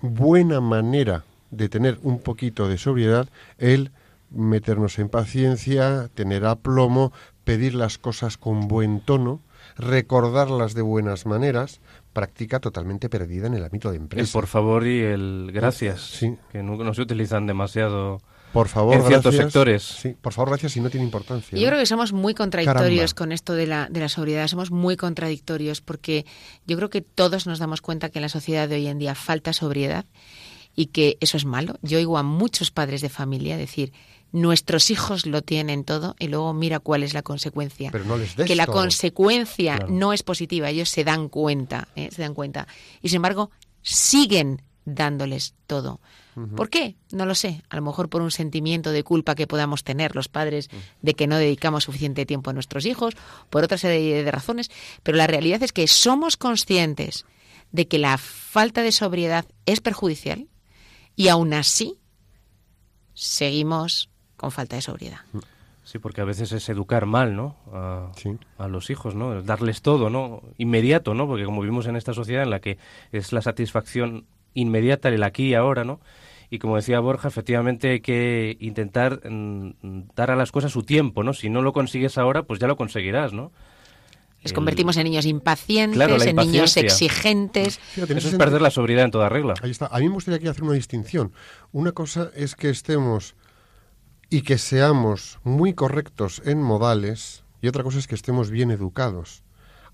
buena manera de tener un poquito de sobriedad el meternos en paciencia, tener aplomo, pedir las cosas con buen tono, recordarlas de buenas maneras, práctica totalmente perdida en el ámbito de El empresa. por favor y el gracias, Sí. que no, no se utilizan demasiado. Por favor, en ciertos gracias. sectores. Sí, por favor, gracias si no tiene importancia. Yo ¿no? creo que somos muy contradictorios Caramba. con esto de la, de la sobriedad, somos muy contradictorios porque yo creo que todos nos damos cuenta que en la sociedad de hoy en día falta sobriedad y que eso es malo. Yo oigo a muchos padres de familia decir, nuestros hijos lo tienen todo y luego mira cuál es la consecuencia. Pero no les des que la todo. consecuencia Claro. no es positiva, ellos se dan cuenta, ¿eh? se dan cuenta. Y sin embargo, siguen dándoles todo. ¿Por qué? No lo sé. A lo mejor por un sentimiento de culpa que podamos tener los padres de que no dedicamos suficiente tiempo a nuestros hijos, por otra serie de razones, pero la realidad es que somos conscientes de que la falta de sobriedad es perjudicial y aún así seguimos con falta de sobriedad. Sí, porque a veces es educar mal, ¿no? A, Sí. a los hijos, ¿no? Darles todo, ¿no? Inmediato, ¿no? Porque como vivimos en esta sociedad en la que es la satisfacción inmediata, el aquí y ahora, ¿no? Y como decía Borja, efectivamente hay que intentar mm, dar a las cosas su tiempo, ¿no? Si no lo consigues ahora, pues ya lo conseguirás, ¿no? Les convertimos en niños impacientes, Claro, en niños exigentes. Fíjate, Eso es perder la sobriedad en toda regla. Ahí está. A mí me gustaría aquí hacer una distinción. Una cosa es que estemos y que seamos muy correctos en modales, y otra cosa es que estemos bien educados.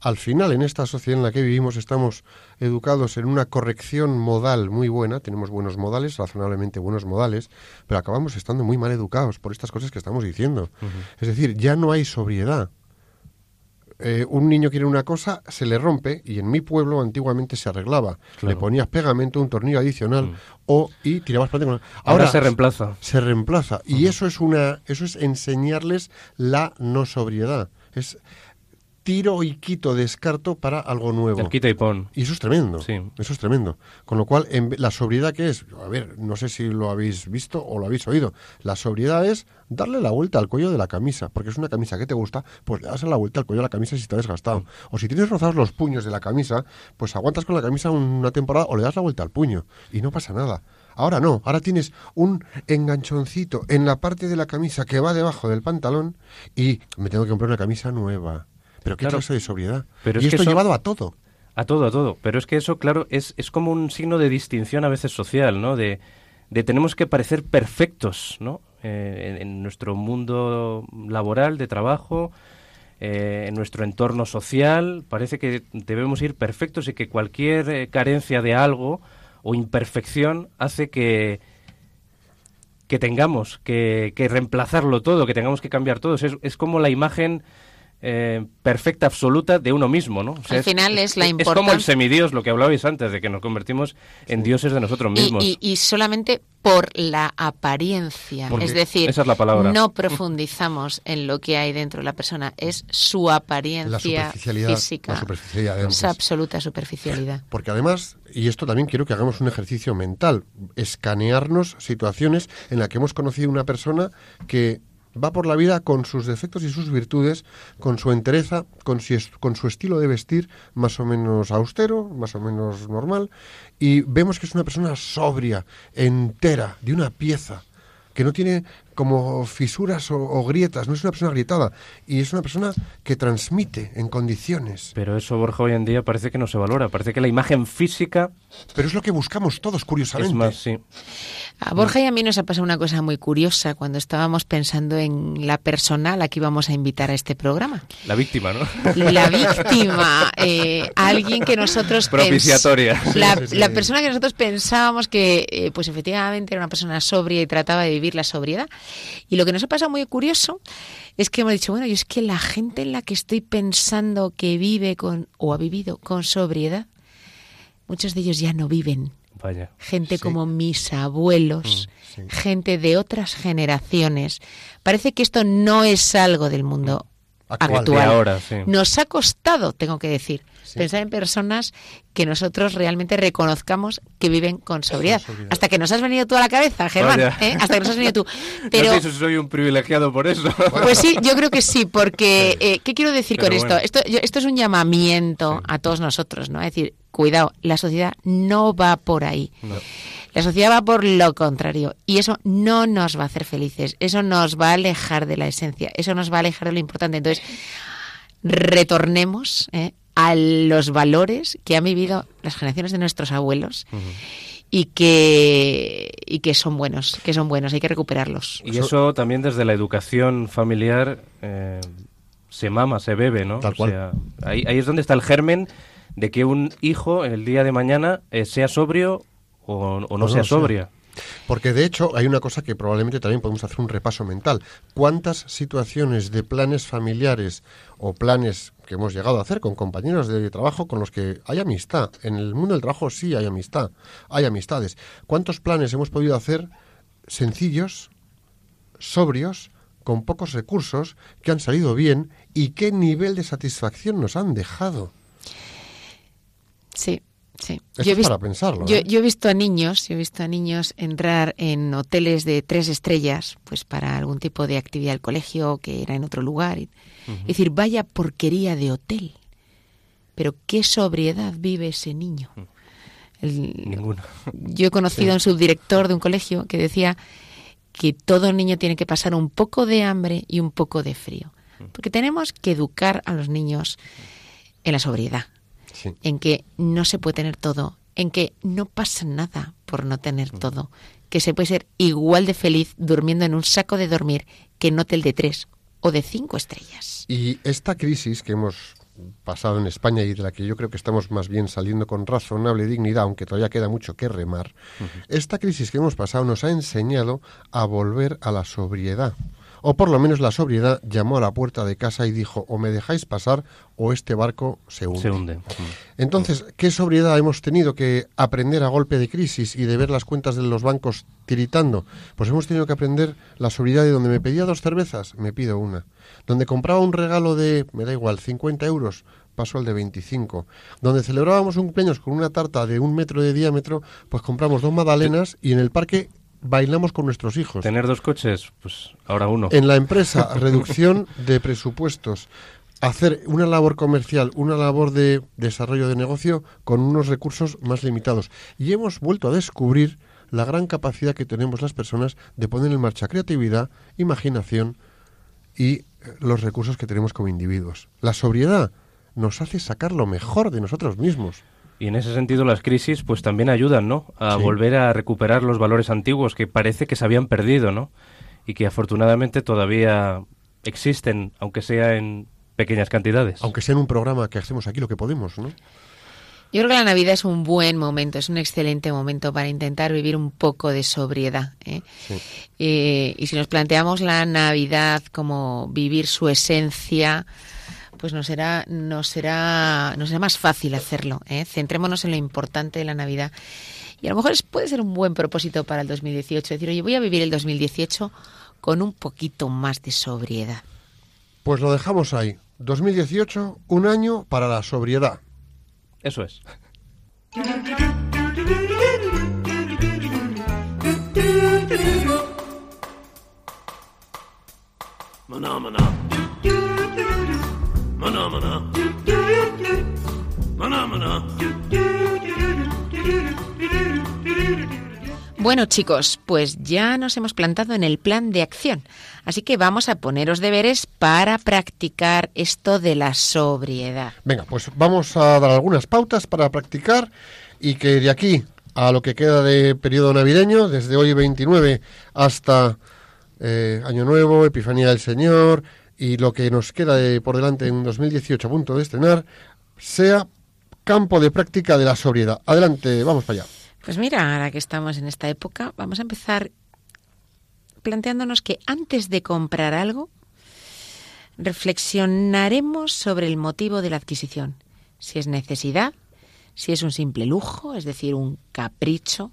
Al final, en esta sociedad en la que vivimos, estamos educados en una corrección modal muy buena, tenemos buenos modales, razonablemente buenos modales, pero acabamos estando muy mal educados por estas cosas que estamos diciendo. Es decir, ya no hay sobriedad. Eh, un niño quiere una cosa, se le rompe, y en mi pueblo antiguamente se arreglaba. Le ponías pegamento, un tornillo adicional, Mm. o y tirabas para adelante. Ahora se reemplaza. Se reemplaza. Y eso es una, eso es enseñarles la no sobriedad. Es tiro y quito, descarto para algo nuevo. El quita y pon. Y eso es tremendo. Sí. Eso es tremendo. Con lo cual, en la sobriedad que es, a ver, no sé si lo habéis visto o lo habéis oído. La sobriedad es darle la vuelta al cuello de la camisa, porque es una camisa que te gusta, pues le das la vuelta al cuello de la camisa si está desgastado. Mm. O si tienes rozados los puños de la camisa, pues aguantas con la camisa una temporada o le das la vuelta al puño y no pasa nada. Ahora no, ahora tienes un enganchoncito en la parte de la camisa que va debajo del pantalón y me tengo que comprar una camisa nueva. Pero qué Claro. clase de sobriedad. Pero y es que esto eso- llevado a todo. A todo, a todo. Pero es que eso, claro, es, es como un signo de distinción a veces social, ¿no? De, de tenemos que parecer perfectos, ¿no? Eh, en, en nuestro mundo laboral, de trabajo, eh, en nuestro entorno social, parece que debemos ir perfectos y que cualquier eh, carencia de algo o imperfección hace que que tengamos que, que reemplazarlo todo, que tengamos que cambiar todo. Es, es como la imagen eh, perfecta, absoluta de uno mismo, ¿no? O Al final es la Es como el importancia- semidios, lo que hablabais antes, de que nos convertimos en dioses de nosotros mismos. y- y solamente por la apariencia. Porque es decir, esa es la palabra. no profundizamos en lo que hay dentro de la persona, es su La apariencia superficialidad. física. La superficialidad. Esa absoluta superficialidad. Porque además, y esto también quiero que hagamos un ejercicio mental, escanearnos situaciones en las que hemos conocido una persona que va por la vida con sus defectos y sus virtudes, con su entereza, con su, estilo de vestir más o menos austero, más o menos normal, y vemos que es una persona sobria, entera, de una pieza, que no tiene como fisuras o, o grietas, no es una persona agrietada, y es una persona que transmite en condiciones. Pero eso, Borja, hoy en día parece que no se valora. Parece que la imagen física Pero es lo que buscamos todos, curiosamente. es más, sí. A Borja y a mí nos ha pasado una cosa muy curiosa cuando estábamos pensando en la persona a la que íbamos a invitar a este programa. La víctima, ¿no? La víctima, eh, alguien que nosotros... pens- Propiciatoria. La, Sí, sí, la sí. persona que nosotros pensábamos que, eh, pues efectivamente, era una persona sobria y trataba de vivir la sobriedad. Y lo que nos ha pasado muy curioso es que hemos dicho, bueno, y es que la gente en la que estoy pensando que vive con, o ha vivido con sobriedad, muchos de ellos ya no viven. Vaya. Gente Sí. como mis abuelos, Mm, sí. gente de otras generaciones. Parece que esto no es algo del mundo Actual. actual. De ahora, sí. Nos ha costado, tengo que decir, Sí. pensar en personas que nosotros realmente reconozcamos que viven con sobriedad. sobriedad. Hasta que nos has venido tú a la cabeza, Germán. ¿eh? Hasta que nos has venido tú. <laughs> <laughs> Pero, No sé si soy un privilegiado por eso. <laughs> pues sí, yo creo que sí, porque eh, ¿qué quiero decir Pero con esto? bueno. Esto, yo- esto es un llamamiento a todos nosotros, ¿no? Es decir, cuidado, la sociedad no va por ahí. No. La sociedad va por lo contrario y eso no nos va a hacer felices, eso nos va a alejar de la esencia, eso nos va a alejar de lo importante. Entonces, retornemos ¿eh? A los valores que han vivido las generaciones de nuestros abuelos y que y que son buenos, que son buenos, hay que recuperarlos. Y eso también desde la educación familiar eh, se mama, se bebe, ¿no? Tal O cual. sea, ahí, ahí es donde está el germen de que un hijo el día de mañana eh, sea sobrio o, o no no sea sea. sobria. Porque de hecho hay una cosa que probablemente también podemos hacer un repaso mental. ¿Cuántas situaciones de planes familiares o planes que hemos llegado a hacer con compañeros de trabajo con los que hay amistad? En el mundo del trabajo sí hay amistad, hay amistades. ¿Cuántos planes hemos podido hacer sencillos, sobrios, con pocos recursos, que han salido bien y qué nivel de satisfacción nos han dejado? Sí, sí. Esto es para pensarlo, Yo, ¿eh? yo he visto a niños, yo he visto a niños entrar en hoteles de tres estrellas, pues para algún tipo de actividad del colegio que era en otro lugar. y- Es decir, vaya porquería de hotel. Pero qué sobriedad vive ese niño. El- Ninguno. yo he conocido a un subdirector de un colegio que decía que todo niño tiene que pasar un poco de hambre y un poco de frío. Porque tenemos que educar a los niños en la sobriedad Sí. en que no se puede tener todo, en que no pasa nada por no tener todo, que se puede ser igual de feliz durmiendo en un saco de dormir que en hotel de tres o de cinco estrellas. Y esta crisis que hemos pasado en España y de la que yo creo que estamos más bien saliendo con razonable dignidad, aunque todavía queda mucho que remar, esta crisis que hemos pasado nos ha enseñado a volver a la sobriedad. O por lo menos la sobriedad llamó a la puerta de casa y dijo, o me dejáis pasar o este barco se hunde. Se hunde. Entonces, ¿qué sobriedad hemos tenido que aprender a golpe de crisis y de ver las cuentas de los bancos tiritando? Pues hemos tenido que aprender la sobriedad de donde me pedía dos cervezas, me pido una. Donde compraba un regalo de, me da igual, 50 euros, paso al de 25. Donde celebrábamos un cumpleaños con una tarta de un metro de diámetro, pues compramos dos magdalenas y en el parque bailamos con nuestros hijos. Tener dos coches, pues ahora uno. En la empresa, <laughs> reducción de presupuestos. Hacer una labor comercial, una labor de desarrollo de negocio con unos recursos más limitados. Y hemos vuelto a descubrir la gran capacidad que tenemos las personas de poner en marcha creatividad, imaginación y eh, los recursos que tenemos como individuos. La sobriedad nos hace sacar lo mejor de nosotros mismos. Y en ese sentido las crisis pues también ayudan, ¿no? A Sí. volver a recuperar los valores antiguos que parece que se habían perdido, ¿no? Y que afortunadamente todavía existen, aunque sea en pequeñas cantidades. Aunque sea en un programa que hacemos aquí lo que podemos, ¿no? Yo creo que la Navidad es un buen momento, es un excelente momento para intentar vivir un poco de sobriedad. ¿eh? Eh, y si nos planteamos la Navidad como vivir su esencia, pues nos será, nos será, nos será más fácil hacerlo. ¿eh? Centrémonos en lo importante de la Navidad. Y a lo mejor es- puede ser un buen propósito para el 2018. Decir, oye, voy a vivir el 2018 con un poquito más de sobriedad. Pues lo dejamos ahí. 2018, un año para la sobriedad. Eso es. Maná, maná. Maná, maná. Bueno chicos, pues ya nos hemos plantado en el plan de acción, así que vamos a poneros deberes para practicar esto de la sobriedad. Venga, pues vamos a dar algunas pautas para practicar y que de aquí a lo que queda de periodo navideño, desde hoy 29 hasta eh, Año Nuevo, Epifanía del Señor y lo que nos queda de- por delante en 2018 a punto de estrenar, sea campo de práctica de la sobriedad. Adelante, vamos para allá. Pues mira, ahora que estamos en esta época, vamos a empezar planteándonos que antes de comprar algo, reflexionaremos sobre el motivo de la adquisición. Si es necesidad, si es un simple lujo, es decir, un capricho.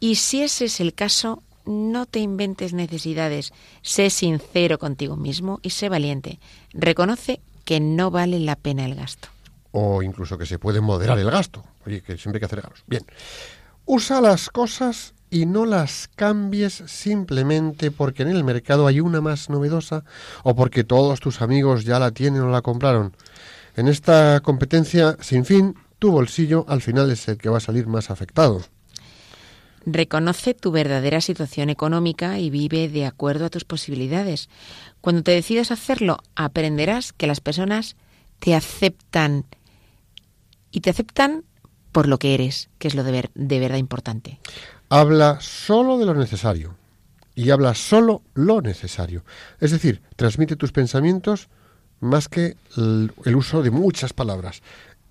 Y si ese es el caso, no te inventes necesidades. Sé sincero contigo mismo y sé valiente. Reconoce que no vale la pena el gasto. o incluso que se puede moderar el gasto. Oye, que siempre hay que hacer regalos. Bien. Usa las cosas y no las cambies simplemente porque en el mercado hay una más novedosa o porque todos tus amigos ya la tienen o la compraron. En esta competencia sin fin, tu bolsillo al final es el que va a salir más afectado. Reconoce tu verdadera situación económica y vive de acuerdo a tus posibilidades. Cuando te decidas hacerlo, aprenderás que las personas te aceptan y te aceptan por lo que eres, que es lo de, ver- de verdad importante. Habla solo de lo necesario y habla solo lo necesario. Es decir, transmite tus pensamientos más que el uso de muchas palabras.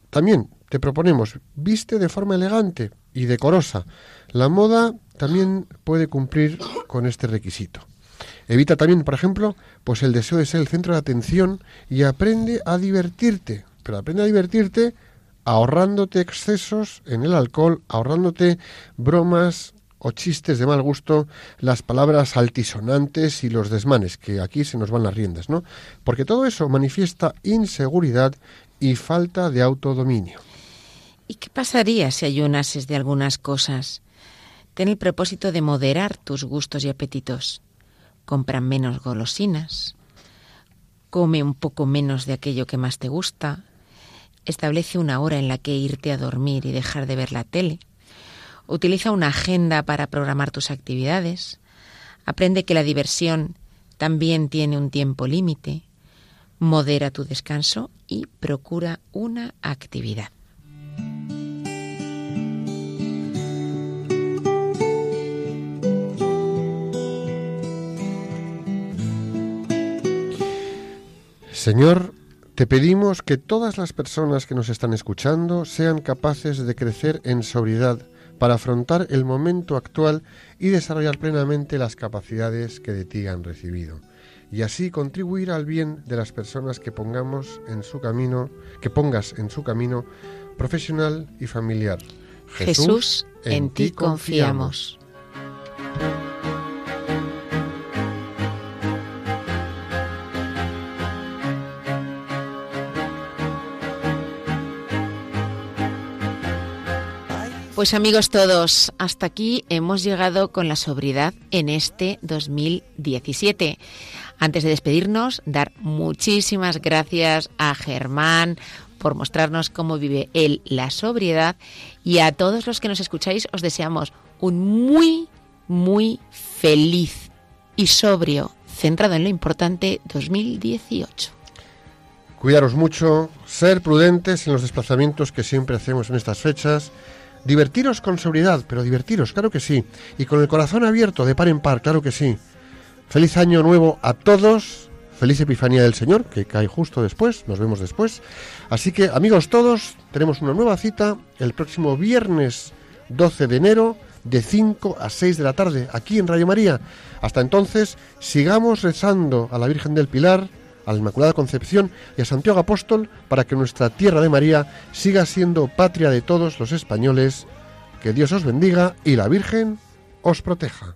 También te proponemos, viste de forma elegante y decorosa. La moda también puede cumplir con este requisito. Evita también, por ejemplo, pues el deseo de ser el centro de atención y aprende a divertirte. Pero aprende a divertirte ahorrándote excesos en el alcohol, ahorrándote bromas o chistes de mal gusto, las palabras altisonantes y los desmanes, que aquí se nos van las riendas, ¿no? Porque todo eso manifiesta inseguridad y falta de autodominio. ¿Y qué pasaría si ayunases de algunas cosas? Ten el propósito de moderar tus gustos y apetitos. Compra menos golosinas. Come un poco menos de aquello que más te gusta. Establece una hora en la que irte a dormir y dejar de ver la tele. Utiliza una agenda para programar tus actividades. Aprende que la diversión también tiene un tiempo límite. Modera tu descanso y procura una actividad. Señor, te pedimos que todas las personas que nos están escuchando sean capaces de crecer en sobriedad para afrontar el momento actual y desarrollar plenamente las capacidades que de ti han recibido y así contribuir al bien de las personas que pongamos en su camino, que pongas en su camino profesional y familiar. Jesús, en, ti confiamos. Pues amigos todos, hasta aquí hemos llegado con la sobriedad en este 2017. Antes de despedirnos, dar muchísimas gracias a Germán por mostrarnos cómo vive él la sobriedad y a todos los que nos escucháis os deseamos un muy, muy feliz y sobrio, centrado en lo importante 2018. Cuidaros mucho, ser prudentes en los desplazamientos que siempre hacemos en estas fechas Divertiros con seguridad, pero divertiros, claro que sí. Y con el corazón abierto, de par en par, claro que sí. Feliz año nuevo a todos. Feliz Epifanía del Señor, que cae justo después. Nos vemos después. Así que, amigos todos, tenemos una nueva cita el próximo viernes 12 de enero de 5 a 6 de la tarde aquí en Radio María. Hasta entonces, sigamos rezando a la Virgen del Pilar a la Inmaculada Concepción y a Santiago Apóstol para que nuestra tierra de María siga siendo patria de todos los españoles. Que Dios os bendiga y la Virgen os proteja.